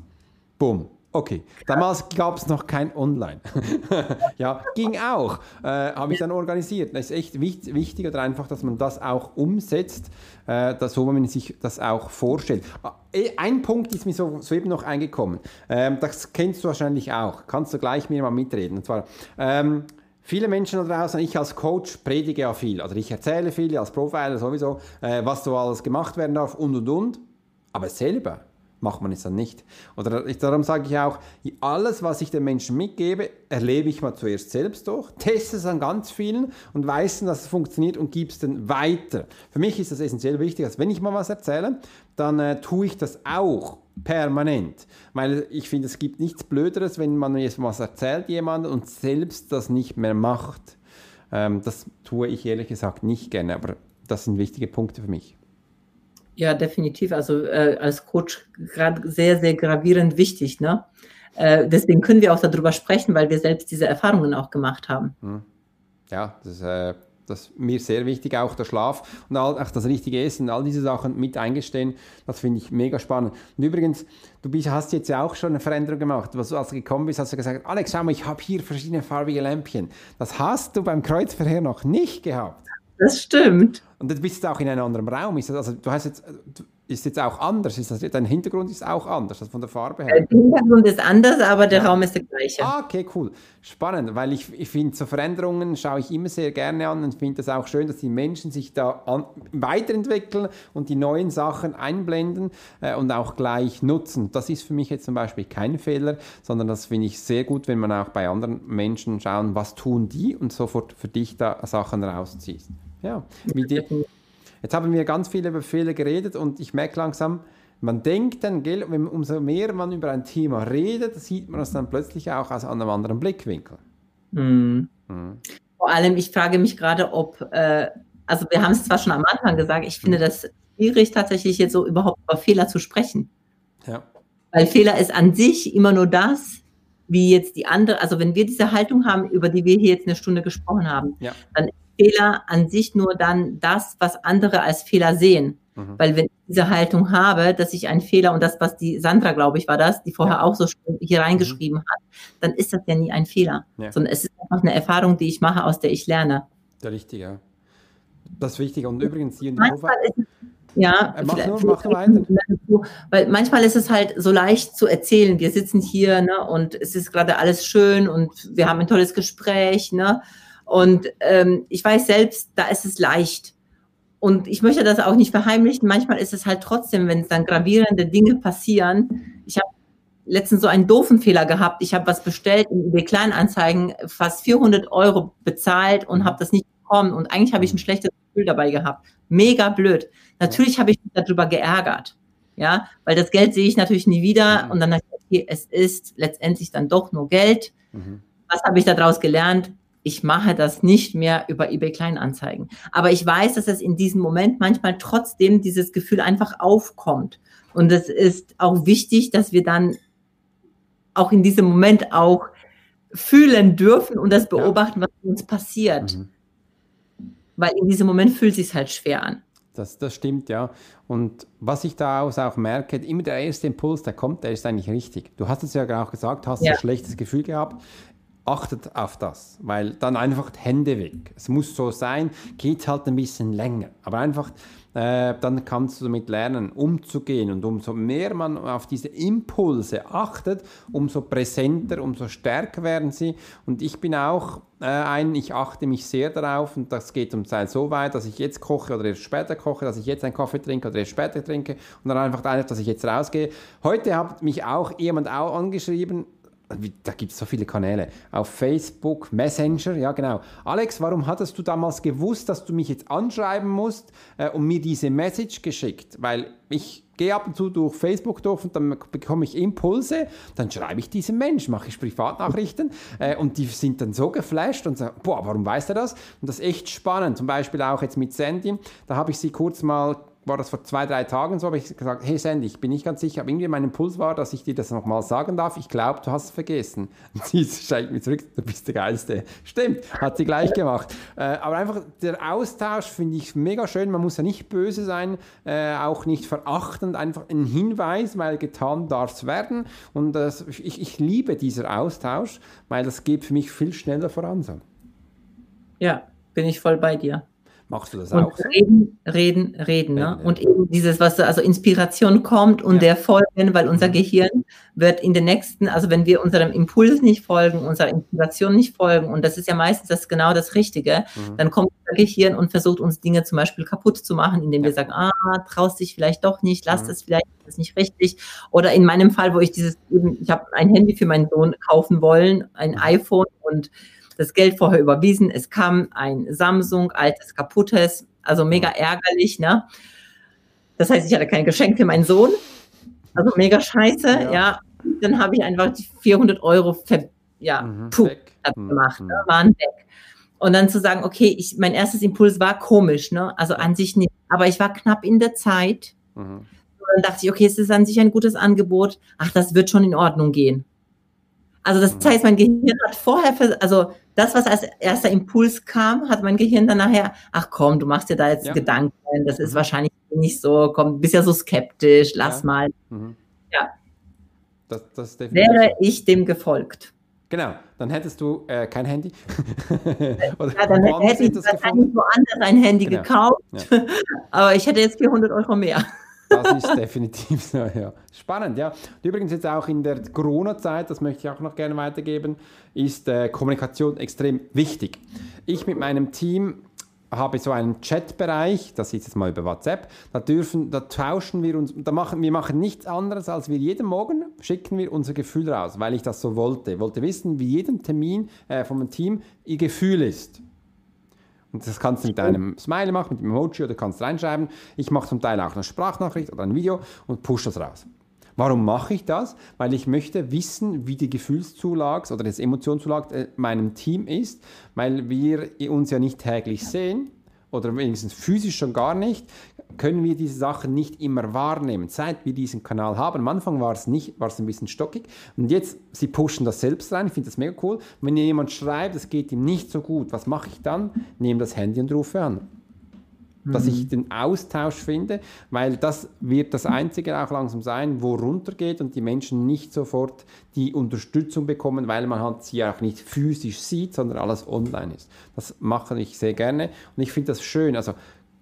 Bumm. Okay, damals gab es noch kein Online. ja, ging auch. Äh, Habe ich dann organisiert. Das ist echt wichtig, wichtig oder einfach, dass man das auch umsetzt, äh, dass, so man sich das auch vorstellt. Äh, ein Punkt ist mir so, soeben noch eingekommen. Ähm, das kennst du wahrscheinlich auch. Kannst du gleich mir mal mitreden. Und zwar, ähm, Viele Menschen da draußen, ich als Coach predige ja viel. Also ich erzähle viel, als Profiler sowieso, äh, was so alles gemacht werden darf und und und. Aber selber macht man es dann nicht. Oder darum sage ich auch, alles, was ich den Menschen mitgebe, erlebe ich mal zuerst selbst durch, teste es an ganz vielen und weiß, dass es funktioniert und gebe es dann weiter. Für mich ist das essentiell wichtig, dass wenn ich mal was erzähle, dann äh, tue ich das auch permanent. Weil ich finde, es gibt nichts Blöderes, wenn man jetzt was erzählt jemandem und selbst das nicht mehr macht. Ähm, das tue ich ehrlich gesagt nicht gerne, aber das sind wichtige Punkte für mich. Ja, definitiv. Also äh, als Coach gerade sehr, sehr gravierend wichtig. Ne? Äh, deswegen können wir auch darüber sprechen, weil wir selbst diese Erfahrungen auch gemacht haben. Hm. Ja, das ist, äh, das ist mir sehr wichtig, auch der Schlaf und auch das richtige Essen, all diese Sachen mit eingestehen. Das finde ich mega spannend. Und übrigens, du bist, hast jetzt ja auch schon eine Veränderung gemacht. Was, als du gekommen bist, hast du gesagt, Alex, schau mal, ich habe hier verschiedene farbige Lämpchen. Das hast du beim Kreuzverkehr noch nicht gehabt. Das stimmt. Und du bist auch in einem anderen Raum. Ist das, also, du hast jetzt, ist jetzt auch anders. Ist das, dein Hintergrund ist auch anders, also von der Farbe her. Der Hintergrund ist anders, aber der ja. Raum ist der gleiche. Ah, okay, cool. Spannend, weil ich, ich finde, so Veränderungen schaue ich immer sehr gerne an und finde es auch schön, dass die Menschen sich da an, weiterentwickeln und die neuen Sachen einblenden äh, und auch gleich nutzen. Das ist für mich jetzt zum Beispiel kein Fehler, sondern das finde ich sehr gut, wenn man auch bei anderen Menschen schauen, was tun die und sofort für dich da Sachen rausziehst. Ja, die, jetzt haben wir ganz viele über Fehler geredet und ich merke langsam, man denkt dann, gell, umso mehr man über ein Thema redet, sieht man es dann plötzlich auch aus einem anderen Blickwinkel. Mhm. Mhm. Vor allem, ich frage mich gerade, ob, äh, also wir haben es zwar schon am Anfang gesagt, ich finde mhm. das schwierig, tatsächlich jetzt so überhaupt über Fehler zu sprechen. Ja. Weil Fehler ist an sich immer nur das, wie jetzt die andere, also wenn wir diese Haltung haben, über die wir hier jetzt eine Stunde gesprochen haben, ja. dann Fehler an sich nur dann das, was andere als Fehler sehen. Mhm. Weil wenn ich diese Haltung habe, dass ich einen Fehler und das, was die Sandra, glaube ich, war das, die vorher ja. auch so hier reingeschrieben mhm. hat, dann ist das ja nie ein Fehler, ja. sondern es ist einfach eine Erfahrung, die ich mache, aus der ich lerne. Der Richtige. Das ist wichtig. Und übrigens hier in manchmal ist es, ja, äh, mach nur, mach nur weiter. Weil manchmal ist es halt so leicht zu erzählen. Wir sitzen hier ne, und es ist gerade alles schön und wir haben ein tolles Gespräch. Ne? Und ähm, ich weiß selbst, da ist es leicht. Und ich möchte das auch nicht verheimlichen. Manchmal ist es halt trotzdem, wenn es dann gravierende Dinge passieren. Ich habe letztens so einen doofen Fehler gehabt. Ich habe was bestellt in eBay Kleinanzeigen, fast 400 Euro bezahlt und habe das nicht bekommen. Und eigentlich habe ich ein schlechtes Gefühl dabei gehabt. Mega blöd. Natürlich habe ich mich darüber geärgert. Ja, weil das Geld sehe ich natürlich nie wieder. Mhm. Und dann dachte ich, okay, es ist letztendlich dann doch nur Geld. Mhm. Was habe ich daraus gelernt? Ich mache das nicht mehr über eBay Kleinanzeigen. Aber ich weiß, dass es in diesem Moment manchmal trotzdem dieses Gefühl einfach aufkommt. Und es ist auch wichtig, dass wir dann auch in diesem Moment auch fühlen dürfen und das beobachten, was uns passiert. Mhm. Weil in diesem Moment fühlt es sich halt schwer an. Das, das stimmt, ja. Und was ich daraus auch merke, immer der erste Impuls, der kommt, der ist eigentlich richtig. Du hast es ja auch gesagt, hast ja. ein schlechtes Gefühl gehabt achtet auf das, weil dann einfach Hände weg. Es muss so sein, geht halt ein bisschen länger, aber einfach äh, dann kannst du damit lernen, umzugehen und umso mehr man auf diese Impulse achtet, umso präsenter, umso stärker werden sie. Und ich bin auch äh, ein, ich achte mich sehr darauf und das geht zum Teil so weit, dass ich jetzt koche oder erst später koche, dass ich jetzt einen Kaffee trinke oder erst später trinke und dann einfach, dass ich jetzt rausgehe. Heute hat mich auch jemand auch angeschrieben, da gibt es so viele Kanäle. Auf Facebook, Messenger, ja genau. Alex, warum hattest du damals gewusst, dass du mich jetzt anschreiben musst äh, und mir diese Message geschickt? Weil ich gehe ab und zu durch Facebook durch und dann bekomme ich Impulse, dann schreibe ich diesem Mensch, mache ich Privatnachrichten äh, und die sind dann so geflasht und sagen, boah, warum weiß er das? Und das ist echt spannend. Zum Beispiel auch jetzt mit Sandy, da habe ich sie kurz mal war das vor zwei, drei Tagen so, habe ich gesagt, hey Sandy, ich bin nicht ganz sicher, aber irgendwie mein Impuls war, dass ich dir das nochmal sagen darf. Ich glaube, du hast es vergessen. Und sie schreibt mir zurück, du bist der Geilste. Stimmt, hat sie gleich gemacht. Äh, aber einfach der Austausch finde ich mega schön. Man muss ja nicht böse sein, äh, auch nicht verachtend, einfach ein Hinweis, weil getan darf es werden. Und äh, ich, ich liebe dieser Austausch, weil das geht für mich viel schneller voran. So. Ja, bin ich voll bei dir. Machst du das und auch? Reden, reden, reden. Ne? Und eben dieses, was also Inspiration kommt und ja. der Folgen, weil unser mhm. Gehirn wird in den nächsten, also wenn wir unserem Impuls nicht folgen, unserer Inspiration nicht folgen, und das ist ja meistens das genau das Richtige, mhm. dann kommt unser Gehirn und versucht uns Dinge zum Beispiel kaputt zu machen, indem ja. wir sagen, ah, traust dich vielleicht doch nicht, lass mhm. das vielleicht, das ist nicht richtig. Oder in meinem Fall, wo ich dieses, ich habe ein Handy für meinen Sohn kaufen wollen, ein mhm. iPhone und das Geld vorher überwiesen. Es kam ein Samsung, altes, kaputtes, also mega ärgerlich. Ne? Das heißt, ich hatte kein Geschenk für meinen Sohn. Also mega scheiße. Ja. ja. Dann habe ich einfach die 400 Euro ver ja, mhm, puh, mhm. gemacht, mhm. ne? waren weg. Und dann zu sagen, okay, ich, mein erstes Impuls war komisch, ne? also an sich nicht, aber ich war knapp in der Zeit. Mhm. dann dachte ich, okay, es ist an sich ein gutes Angebot. Ach, das wird schon in Ordnung gehen. Also das mhm. heißt, mein Gehirn hat vorher, also das, was als erster Impuls kam, hat mein Gehirn dann nachher, ach komm, du machst dir da jetzt ja. Gedanken, das ist mhm. wahrscheinlich nicht so, komm, bist ja so skeptisch, lass ja. mal. Mhm. Ja. Das, das Wäre ich dem gefolgt. Genau, dann hättest du äh, kein Handy. Oder ja, dann hätte ich wahrscheinlich woanders ein Handy genau. gekauft, ja. aber ich hätte jetzt 400 Euro mehr. Das ist definitiv so, ja. Spannend, ja. Und übrigens jetzt auch in der Corona-Zeit, das möchte ich auch noch gerne weitergeben, ist äh, Kommunikation extrem wichtig. Ich mit meinem Team habe so einen Chatbereich, das ist jetzt mal über WhatsApp, da dürfen, da tauschen wir uns, da machen, wir machen nichts anderes, als wir jeden Morgen schicken wir unser Gefühl raus, weil ich das so wollte. Ich wollte wissen, wie jeden Termin äh, vom Team ihr Gefühl ist. Und das kannst du mit deinem Smiley machen, mit dem Emoji oder kannst reinschreiben. Ich mache zum Teil auch eine Sprachnachricht oder ein Video und push das raus. Warum mache ich das? Weil ich möchte wissen, wie die Gefühlszulags oder das Emotionszulags äh, meinem Team ist, weil wir uns ja nicht täglich sehen oder wenigstens physisch schon gar nicht, können wir diese Sachen nicht immer wahrnehmen. Seit wir diesen Kanal haben, am Anfang war es nicht, war es ein bisschen stockig und jetzt, sie pushen das selbst rein, ich finde das mega cool. Wenn jemand schreibt, es geht ihm nicht so gut, was mache ich dann? Nehme das Handy und rufe an dass ich mhm. den Austausch finde, weil das wird das Einzige auch langsam sein, wo runtergeht und die Menschen nicht sofort die Unterstützung bekommen, weil man halt sie auch nicht physisch sieht, sondern alles online ist. Das mache ich sehr gerne und ich finde das schön. Also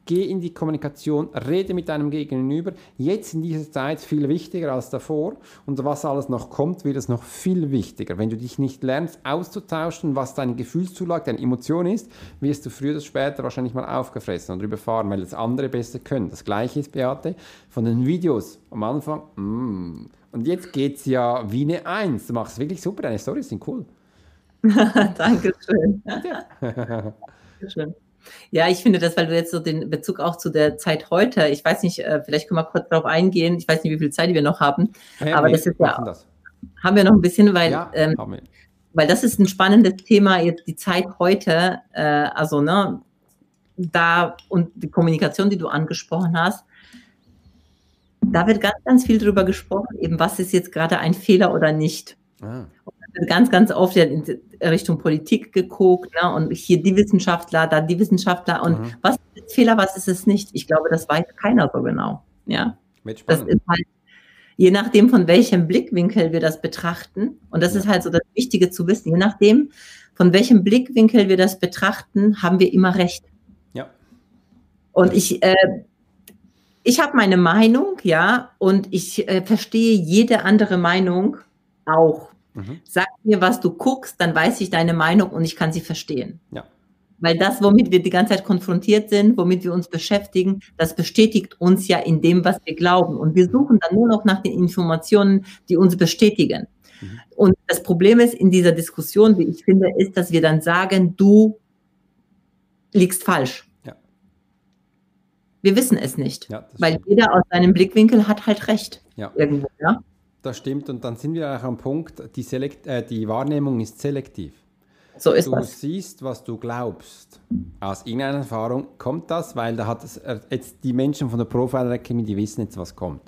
geh in die Kommunikation, rede mit deinem Gegenüber. Jetzt in dieser Zeit viel wichtiger als davor. Und was alles noch kommt, wird es noch viel wichtiger. Wenn du dich nicht lernst auszutauschen, was dein Gefühlszulag, deine Emotion ist, wirst du früher oder später wahrscheinlich mal aufgefressen und überfahren, weil es andere besser können. Das gleiche ist, Beate, von den Videos am Anfang. Mm. Und jetzt geht es ja wie eine Eins. Du machst es wirklich super, deine Storys sind cool. Dankeschön. Dankeschön. Ja, ich finde das, weil du jetzt so den Bezug auch zu der Zeit heute, ich weiß nicht, äh, vielleicht können wir kurz darauf eingehen, ich weiß nicht, wie viel Zeit wir noch haben, hey, aber nee, das ist ja, das. haben wir noch ein bisschen, weil, ja, ähm, weil das ist ein spannendes Thema, jetzt die Zeit heute, äh, also, ne, da und die Kommunikation, die du angesprochen hast, da wird ganz, ganz viel drüber gesprochen, eben was ist jetzt gerade ein Fehler oder nicht. Ah ganz, ganz oft in Richtung Politik geguckt ne? und hier die Wissenschaftler, da die Wissenschaftler und mhm. was ist Fehler, was ist es nicht? Ich glaube, das weiß keiner so genau. Ja, das ist halt je nachdem, von welchem Blickwinkel wir das betrachten und das ja. ist halt so das Wichtige zu wissen, je nachdem, von welchem Blickwinkel wir das betrachten, haben wir immer recht. Ja. Und ich, äh, ich habe meine Meinung, ja, und ich äh, verstehe jede andere Meinung auch. Mhm. Sag mir, was du guckst, dann weiß ich deine Meinung und ich kann sie verstehen. Ja. Weil das, womit wir die ganze Zeit konfrontiert sind, womit wir uns beschäftigen, das bestätigt uns ja in dem, was wir glauben. Und wir suchen dann nur noch nach den Informationen, die uns bestätigen. Mhm. Und das Problem ist in dieser Diskussion, wie ich finde, ist, dass wir dann sagen, du liegst falsch. Ja. Wir wissen es nicht, ja, weil stimmt. jeder aus seinem Blickwinkel hat halt recht. Ja. Irgendwo, ja. Das stimmt und dann sind wir auch am Punkt, die, Selekt äh, die Wahrnehmung ist selektiv. So ist du das. siehst, was du glaubst. Aus irgendeiner Erfahrung kommt das, weil da hat es äh, jetzt die Menschen von der Profiler Academy, die wissen jetzt, was kommt.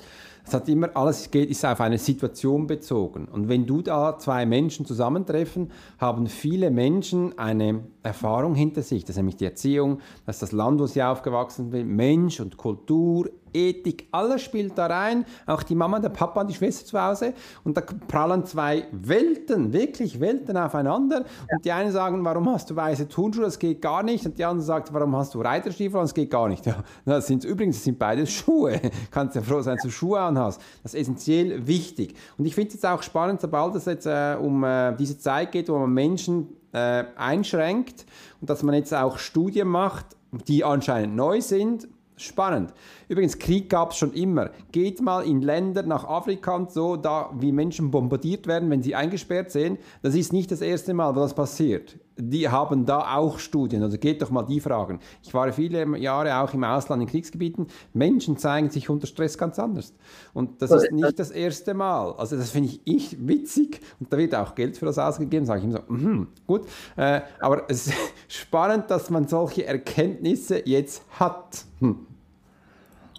Es hat immer alles geht, ist auf eine Situation bezogen. Und wenn du da zwei Menschen zusammentreffen, haben viele Menschen eine Erfahrung hinter sich. Das ist nämlich die Erziehung, das ist das Land, wo sie aufgewachsen sind, Mensch und Kultur, Ethik, alles spielt da rein. Auch die Mama, der Papa die Schwester zu Hause. Und da prallen zwei Welten, wirklich Welten aufeinander. Und die einen sagen, warum hast du weiße Turnschuhe? Das geht gar nicht. Und die anderen sagen, warum hast du Reiterstiefel? Das geht gar nicht. Ja, das sind übrigens, das sind beides Schuhe. Kannst ja froh sein, dass du Schuhe anhast. Das ist essentiell wichtig. Und ich finde es jetzt auch spannend, sobald es jetzt äh, um äh, diese Zeit geht, wo man Menschen äh, einschränkt und dass man jetzt auch Studien macht, die anscheinend neu sind Spannend. Übrigens, Krieg gab es schon immer. Geht mal in Länder nach Afrika und so, da wie Menschen bombardiert werden, wenn sie eingesperrt sind. Das ist nicht das erste Mal, wo das passiert. Die haben da auch Studien. Also geht doch mal die fragen. Ich war viele Jahre auch im Ausland in Kriegsgebieten. Menschen zeigen sich unter Stress ganz anders. Und das ist nicht das erste Mal. Also das finde ich, ich witzig. Und da wird auch Geld für das ausgegeben. Sage ich immer so, mm, gut. Äh, aber es ist spannend, dass man solche Erkenntnisse jetzt hat. Hm.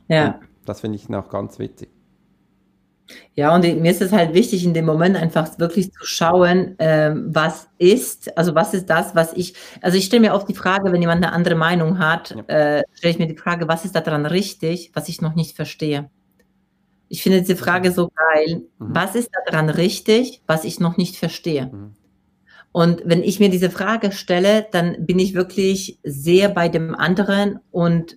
Ja. Und das finde ich noch ganz witzig. Ja, und mir ist es halt wichtig, in dem Moment einfach wirklich zu schauen, ähm, was ist, also was ist das, was ich, also ich stelle mir oft die Frage, wenn jemand eine andere Meinung hat, ja. äh, stelle ich mir die Frage, was ist daran richtig, was ich noch nicht verstehe. Ich finde diese Frage so geil. Mhm. Was ist daran richtig, was ich noch nicht verstehe? Mhm. Und wenn ich mir diese Frage stelle, dann bin ich wirklich sehr bei dem anderen und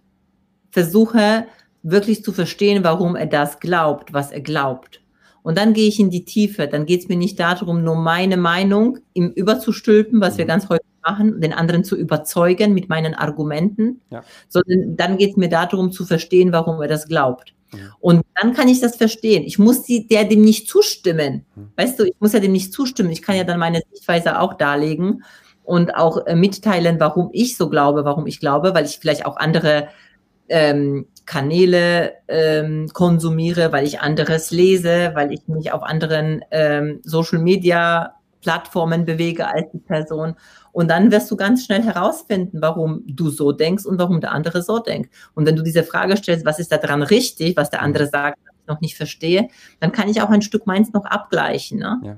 versuche wirklich zu verstehen, warum er das glaubt, was er glaubt. Und dann gehe ich in die Tiefe. Dann geht es mir nicht darum, nur meine Meinung ihm überzustülpen, was wir mhm. ganz häufig machen, den anderen zu überzeugen mit meinen Argumenten, ja. sondern dann geht es mir darum zu verstehen, warum er das glaubt. Mhm. Und dann kann ich das verstehen. Ich muss die, der dem nicht zustimmen. Mhm. Weißt du, ich muss ja dem nicht zustimmen. Ich kann ja dann meine Sichtweise auch darlegen und auch äh, mitteilen, warum ich so glaube, warum ich glaube, weil ich vielleicht auch andere ähm, Kanäle ähm, konsumiere, weil ich anderes lese, weil ich mich auf anderen ähm, Social Media Plattformen bewege als die Person. Und dann wirst du ganz schnell herausfinden, warum du so denkst und warum der andere so denkt. Und wenn du diese Frage stellst, was ist da dran richtig, was der andere sagt, was ich noch nicht verstehe, dann kann ich auch ein Stück meins noch abgleichen. Ne? Ja.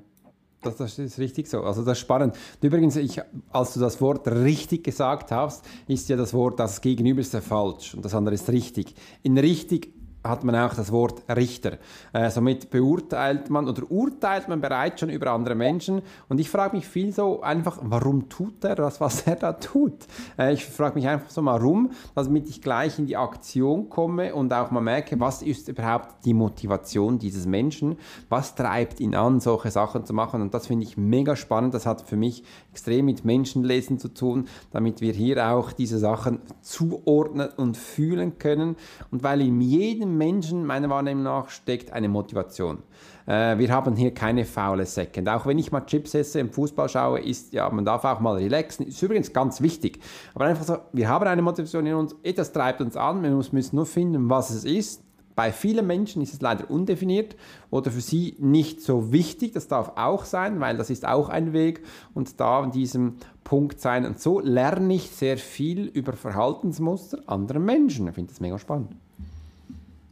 Das, das, ist richtig so. Also das ist spannend. Übrigens, ich, als du das Wort richtig gesagt hast, ist ja das Wort, das Gegenüber ist falsch und das andere ist richtig. In richtig hat man auch das Wort Richter. Äh, somit beurteilt man oder urteilt man bereits schon über andere Menschen. Und ich frage mich viel so einfach, warum tut er das, was er da tut? Äh, ich frage mich einfach so, warum, damit ich gleich in die Aktion komme und auch mal merke, was ist überhaupt die Motivation dieses Menschen? Was treibt ihn an, solche Sachen zu machen? Und das finde ich mega spannend. Das hat für mich extrem mit Menschenlesen zu tun, damit wir hier auch diese Sachen zuordnen und fühlen können. Und weil in jedem Menschen, meiner Wahrnehmung nach, steckt eine Motivation. Äh, wir haben hier keine faule Second. Auch wenn ich mal Chips esse im Fußball schaue, ist ja, man darf auch mal relaxen. Ist übrigens ganz wichtig. Aber einfach so, wir haben eine Motivation in uns, etwas treibt uns an, wir müssen nur finden, was es ist. Bei vielen Menschen ist es leider undefiniert oder für sie nicht so wichtig. Das darf auch sein, weil das ist auch ein Weg und da an diesem Punkt sein. Und so lerne ich sehr viel über Verhaltensmuster anderer Menschen. Ich finde das mega spannend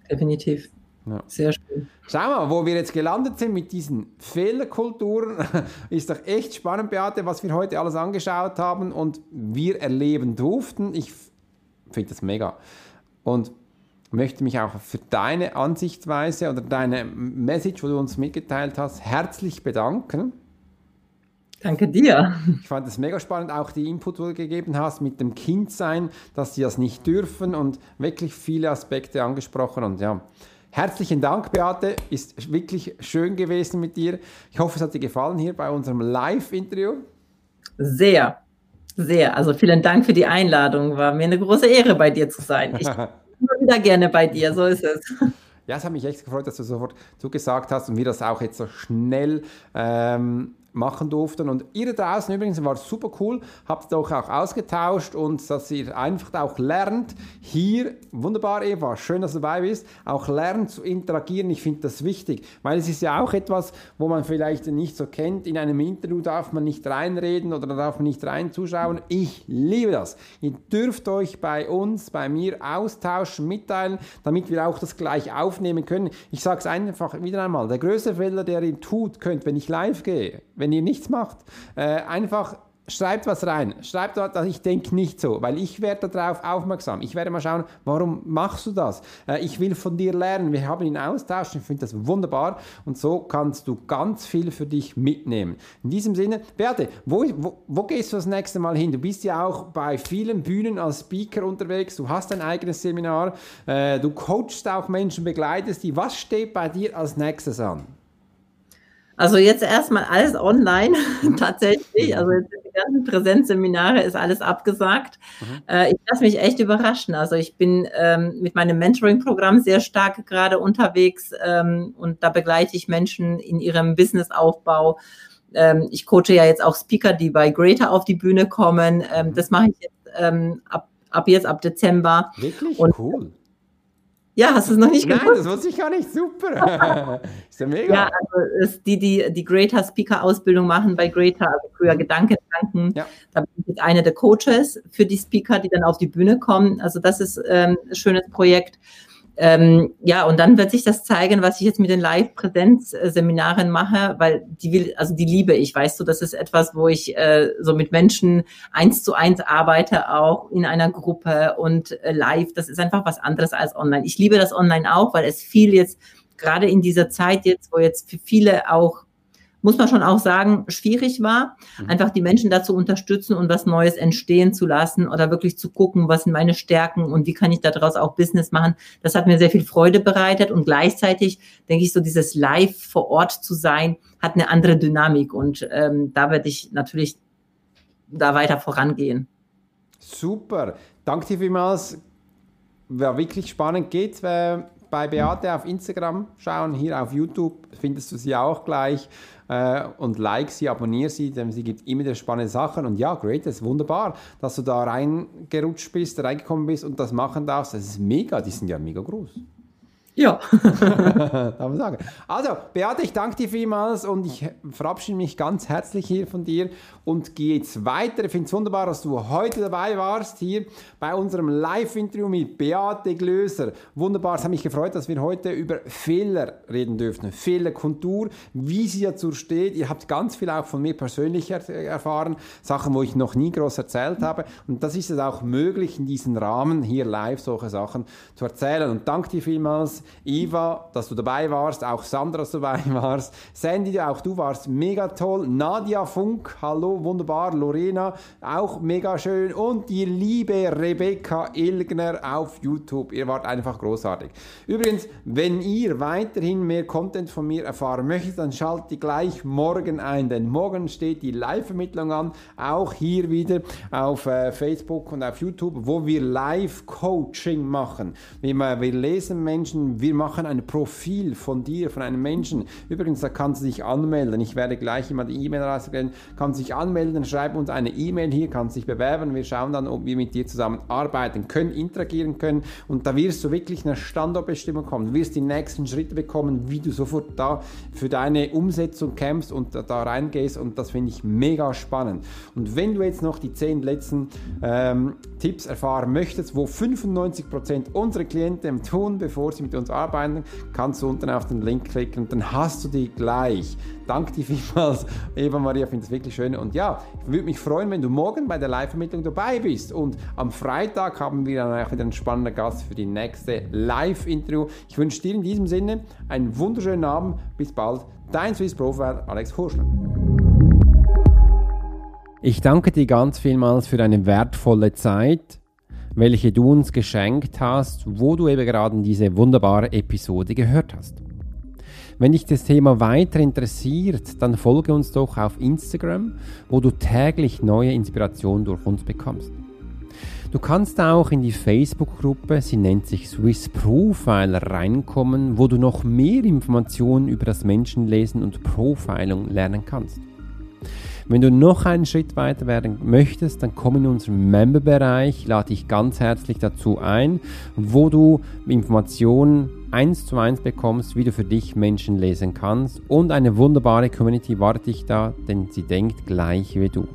definitiv. Ja. Sehr schön. Schau mal, wo wir jetzt gelandet sind mit diesen Fehlerkulturen, ist doch echt spannend, Beate, was wir heute alles angeschaut haben und wir erleben durften. Ich finde das mega. Und möchte mich auch für deine Ansichtsweise oder deine Message, wo du uns mitgeteilt hast, herzlich bedanken. Danke dir. Ich fand es mega spannend, auch die Input, die du gegeben hast mit dem Kindsein, dass sie das nicht dürfen und wirklich viele Aspekte angesprochen. Und ja, herzlichen Dank, Beate. Ist wirklich schön gewesen mit dir. Ich hoffe, es hat dir gefallen hier bei unserem Live-Interview. Sehr, sehr. Also vielen Dank für die Einladung. War mir eine große Ehre, bei dir zu sein. Ich bin wieder gerne bei dir, so ist es. Ja, es hat mich echt gefreut, dass du sofort zugesagt hast und wir das auch jetzt so schnell ähm, machen durften. Und ihr draußen übrigens war super cool, habt doch auch ausgetauscht und dass ihr einfach auch lernt, hier, wunderbar Eva, schön, dass du dabei bist, auch lernt zu interagieren. Ich finde das wichtig, weil es ist ja auch etwas, wo man vielleicht nicht so kennt. In einem Interview darf man nicht reinreden oder darf man nicht rein zuschauen. Ich liebe das. Ihr dürft euch bei uns, bei mir austauschen, mitteilen, damit wir auch das gleich aufnehmen können. Ich sage es einfach wieder einmal, der größte Fehler, der ihr tut, könnt, wenn ich live gehe, wenn ihr nichts macht, äh, einfach schreibt was rein. Schreibt dort, ich denke nicht so, weil ich werde darauf aufmerksam. Ich werde mal schauen, warum machst du das? Äh, ich will von dir lernen. Wir haben ihn Austausch. Ich finde das wunderbar und so kannst du ganz viel für dich mitnehmen. In diesem Sinne, Beate, wo, wo, wo gehst du das nächste Mal hin? Du bist ja auch bei vielen Bühnen als Speaker unterwegs. Du hast ein eigenes Seminar. Äh, du coachst auch Menschen, begleitest die. Was steht bei dir als nächstes an? Also jetzt erstmal alles online mhm. tatsächlich. Also jetzt die ganzen Präsenzseminare ist alles abgesagt. Mhm. Äh, ich lasse mich echt überraschen. Also ich bin ähm, mit meinem Mentoring-Programm sehr stark gerade unterwegs ähm, und da begleite ich Menschen in ihrem Businessaufbau. Ähm, ich coache ja jetzt auch Speaker, die bei Greater auf die Bühne kommen. Ähm, das mache ich jetzt ähm, ab, ab jetzt ab Dezember. Wirklich und, cool. Ja, hast du es noch nicht Nein, gewusst? Nein, das wusste ich gar nicht. Super. ist ja mega. Ja, also die, die die Greater Speaker Ausbildung machen bei Greater, also früher mhm. Gedankentanken. Ja. Da bin ich jetzt eine der Coaches für die Speaker, die dann auf die Bühne kommen. Also das ist ähm, ein schönes Projekt. Ähm, ja, und dann wird sich das zeigen, was ich jetzt mit den Live-Präsenz-Seminaren mache, weil die will, also die liebe ich, weißt du, das ist etwas, wo ich äh, so mit Menschen eins zu eins arbeite, auch in einer Gruppe und äh, live. Das ist einfach was anderes als online. Ich liebe das online auch, weil es viel jetzt gerade in dieser Zeit jetzt, wo jetzt für viele auch muss man schon auch sagen, schwierig war, mhm. einfach die Menschen dazu unterstützen und was Neues entstehen zu lassen oder wirklich zu gucken, was sind meine Stärken und wie kann ich daraus auch Business machen. Das hat mir sehr viel Freude bereitet und gleichzeitig denke ich so, dieses Live vor Ort zu sein, hat eine andere Dynamik und ähm, da werde ich natürlich da weiter vorangehen. Super, danke dir vielmals. War wirklich spannend. Geht bei Beate auf Instagram schauen, hier auf YouTube findest du sie auch gleich äh, und like sie, abonniere sie, denn sie gibt immer wieder spannende Sachen. Und ja, great, das ist wunderbar, dass du da reingerutscht bist, reingekommen bist und das machen darfst. Das ist mega, die sind ja mega groß. Ja. Darf man sagen. Also, Beate, ich danke dir vielmals und ich verabschiede mich ganz herzlich hier von dir und gehe jetzt weiter. Ich finde es wunderbar, dass du heute dabei warst, hier bei unserem Live-Interview mit Beate Glöser. Wunderbar, es hat mich gefreut, dass wir heute über Fehler reden dürfen. Fehlerkultur, wie sie dazu steht. Ihr habt ganz viel auch von mir persönlich er erfahren, Sachen, wo ich noch nie groß erzählt habe. Und das ist es auch möglich, in diesem Rahmen hier live solche Sachen zu erzählen. Und danke dir vielmals Eva, dass du dabei warst, auch Sandra, dass du dabei warst, Sandy, auch du warst mega toll, Nadia Funk, hallo, wunderbar, Lorena, auch mega schön. Und die liebe Rebecca Ilgner auf YouTube, ihr wart einfach großartig. Übrigens, wenn ihr weiterhin mehr Content von mir erfahren möchtet, dann schaltet gleich morgen ein, denn morgen steht die Live-Vermittlung an, auch hier wieder auf äh, Facebook und auf YouTube, wo wir Live-Coaching machen. Wir, wir lesen Menschen wir machen ein Profil von dir, von einem Menschen. Übrigens, da kannst du dich anmelden. Ich werde gleich immer die E-Mail rausgehen. Kannst dich anmelden, schreib uns eine E-Mail hier, kannst dich bewerben. Wir schauen dann, ob wir mit dir zusammen arbeiten können, interagieren können. Und da wirst du wirklich eine Standortbestimmung kommen. Du wirst die nächsten Schritte bekommen, wie du sofort da für deine Umsetzung kämpfst und da, da reingehst. Und das finde ich mega spannend. Und wenn du jetzt noch die zehn letzten ähm, Tipps erfahren möchtest, wo 95% unserer Klienten tun, bevor sie mit uns arbeiten, kannst du unten auf den Link klicken und dann hast du die gleich. Danke dir vielmals, Eva Maria, finde es wirklich schön. Und ja, ich würde mich freuen, wenn du morgen bei der Live-Vermittlung dabei bist. Und am Freitag haben wir dann auch wieder einen spannenden Gast für die nächste Live-Interview. Ich wünsche dir in diesem Sinne einen wunderschönen Abend. Bis bald. Dein Swiss Profile, Alex Horschler. Ich danke dir ganz vielmals für deine wertvolle Zeit welche du uns geschenkt hast, wo du eben gerade diese wunderbare Episode gehört hast. Wenn dich das Thema weiter interessiert, dann folge uns doch auf Instagram, wo du täglich neue Inspirationen durch uns bekommst. Du kannst auch in die Facebook-Gruppe, sie nennt sich Swiss Profile, reinkommen, wo du noch mehr Informationen über das Menschenlesen und Profiling lernen kannst. Wenn du noch einen Schritt weiter werden möchtest, dann komm in unseren Member-Bereich, lade dich ganz herzlich dazu ein, wo du Informationen eins zu eins bekommst, wie du für dich Menschen lesen kannst und eine wunderbare Community wartet dich da, denn sie denkt gleich wie du.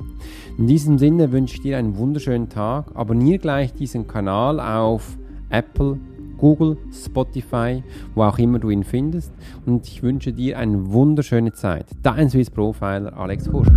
In diesem Sinne wünsche ich dir einen wunderschönen Tag. Abonniere gleich diesen Kanal auf Apple, Google, Spotify, wo auch immer du ihn findest. Und ich wünsche dir eine wunderschöne Zeit. Dein Swiss Profiler Alex Hursch.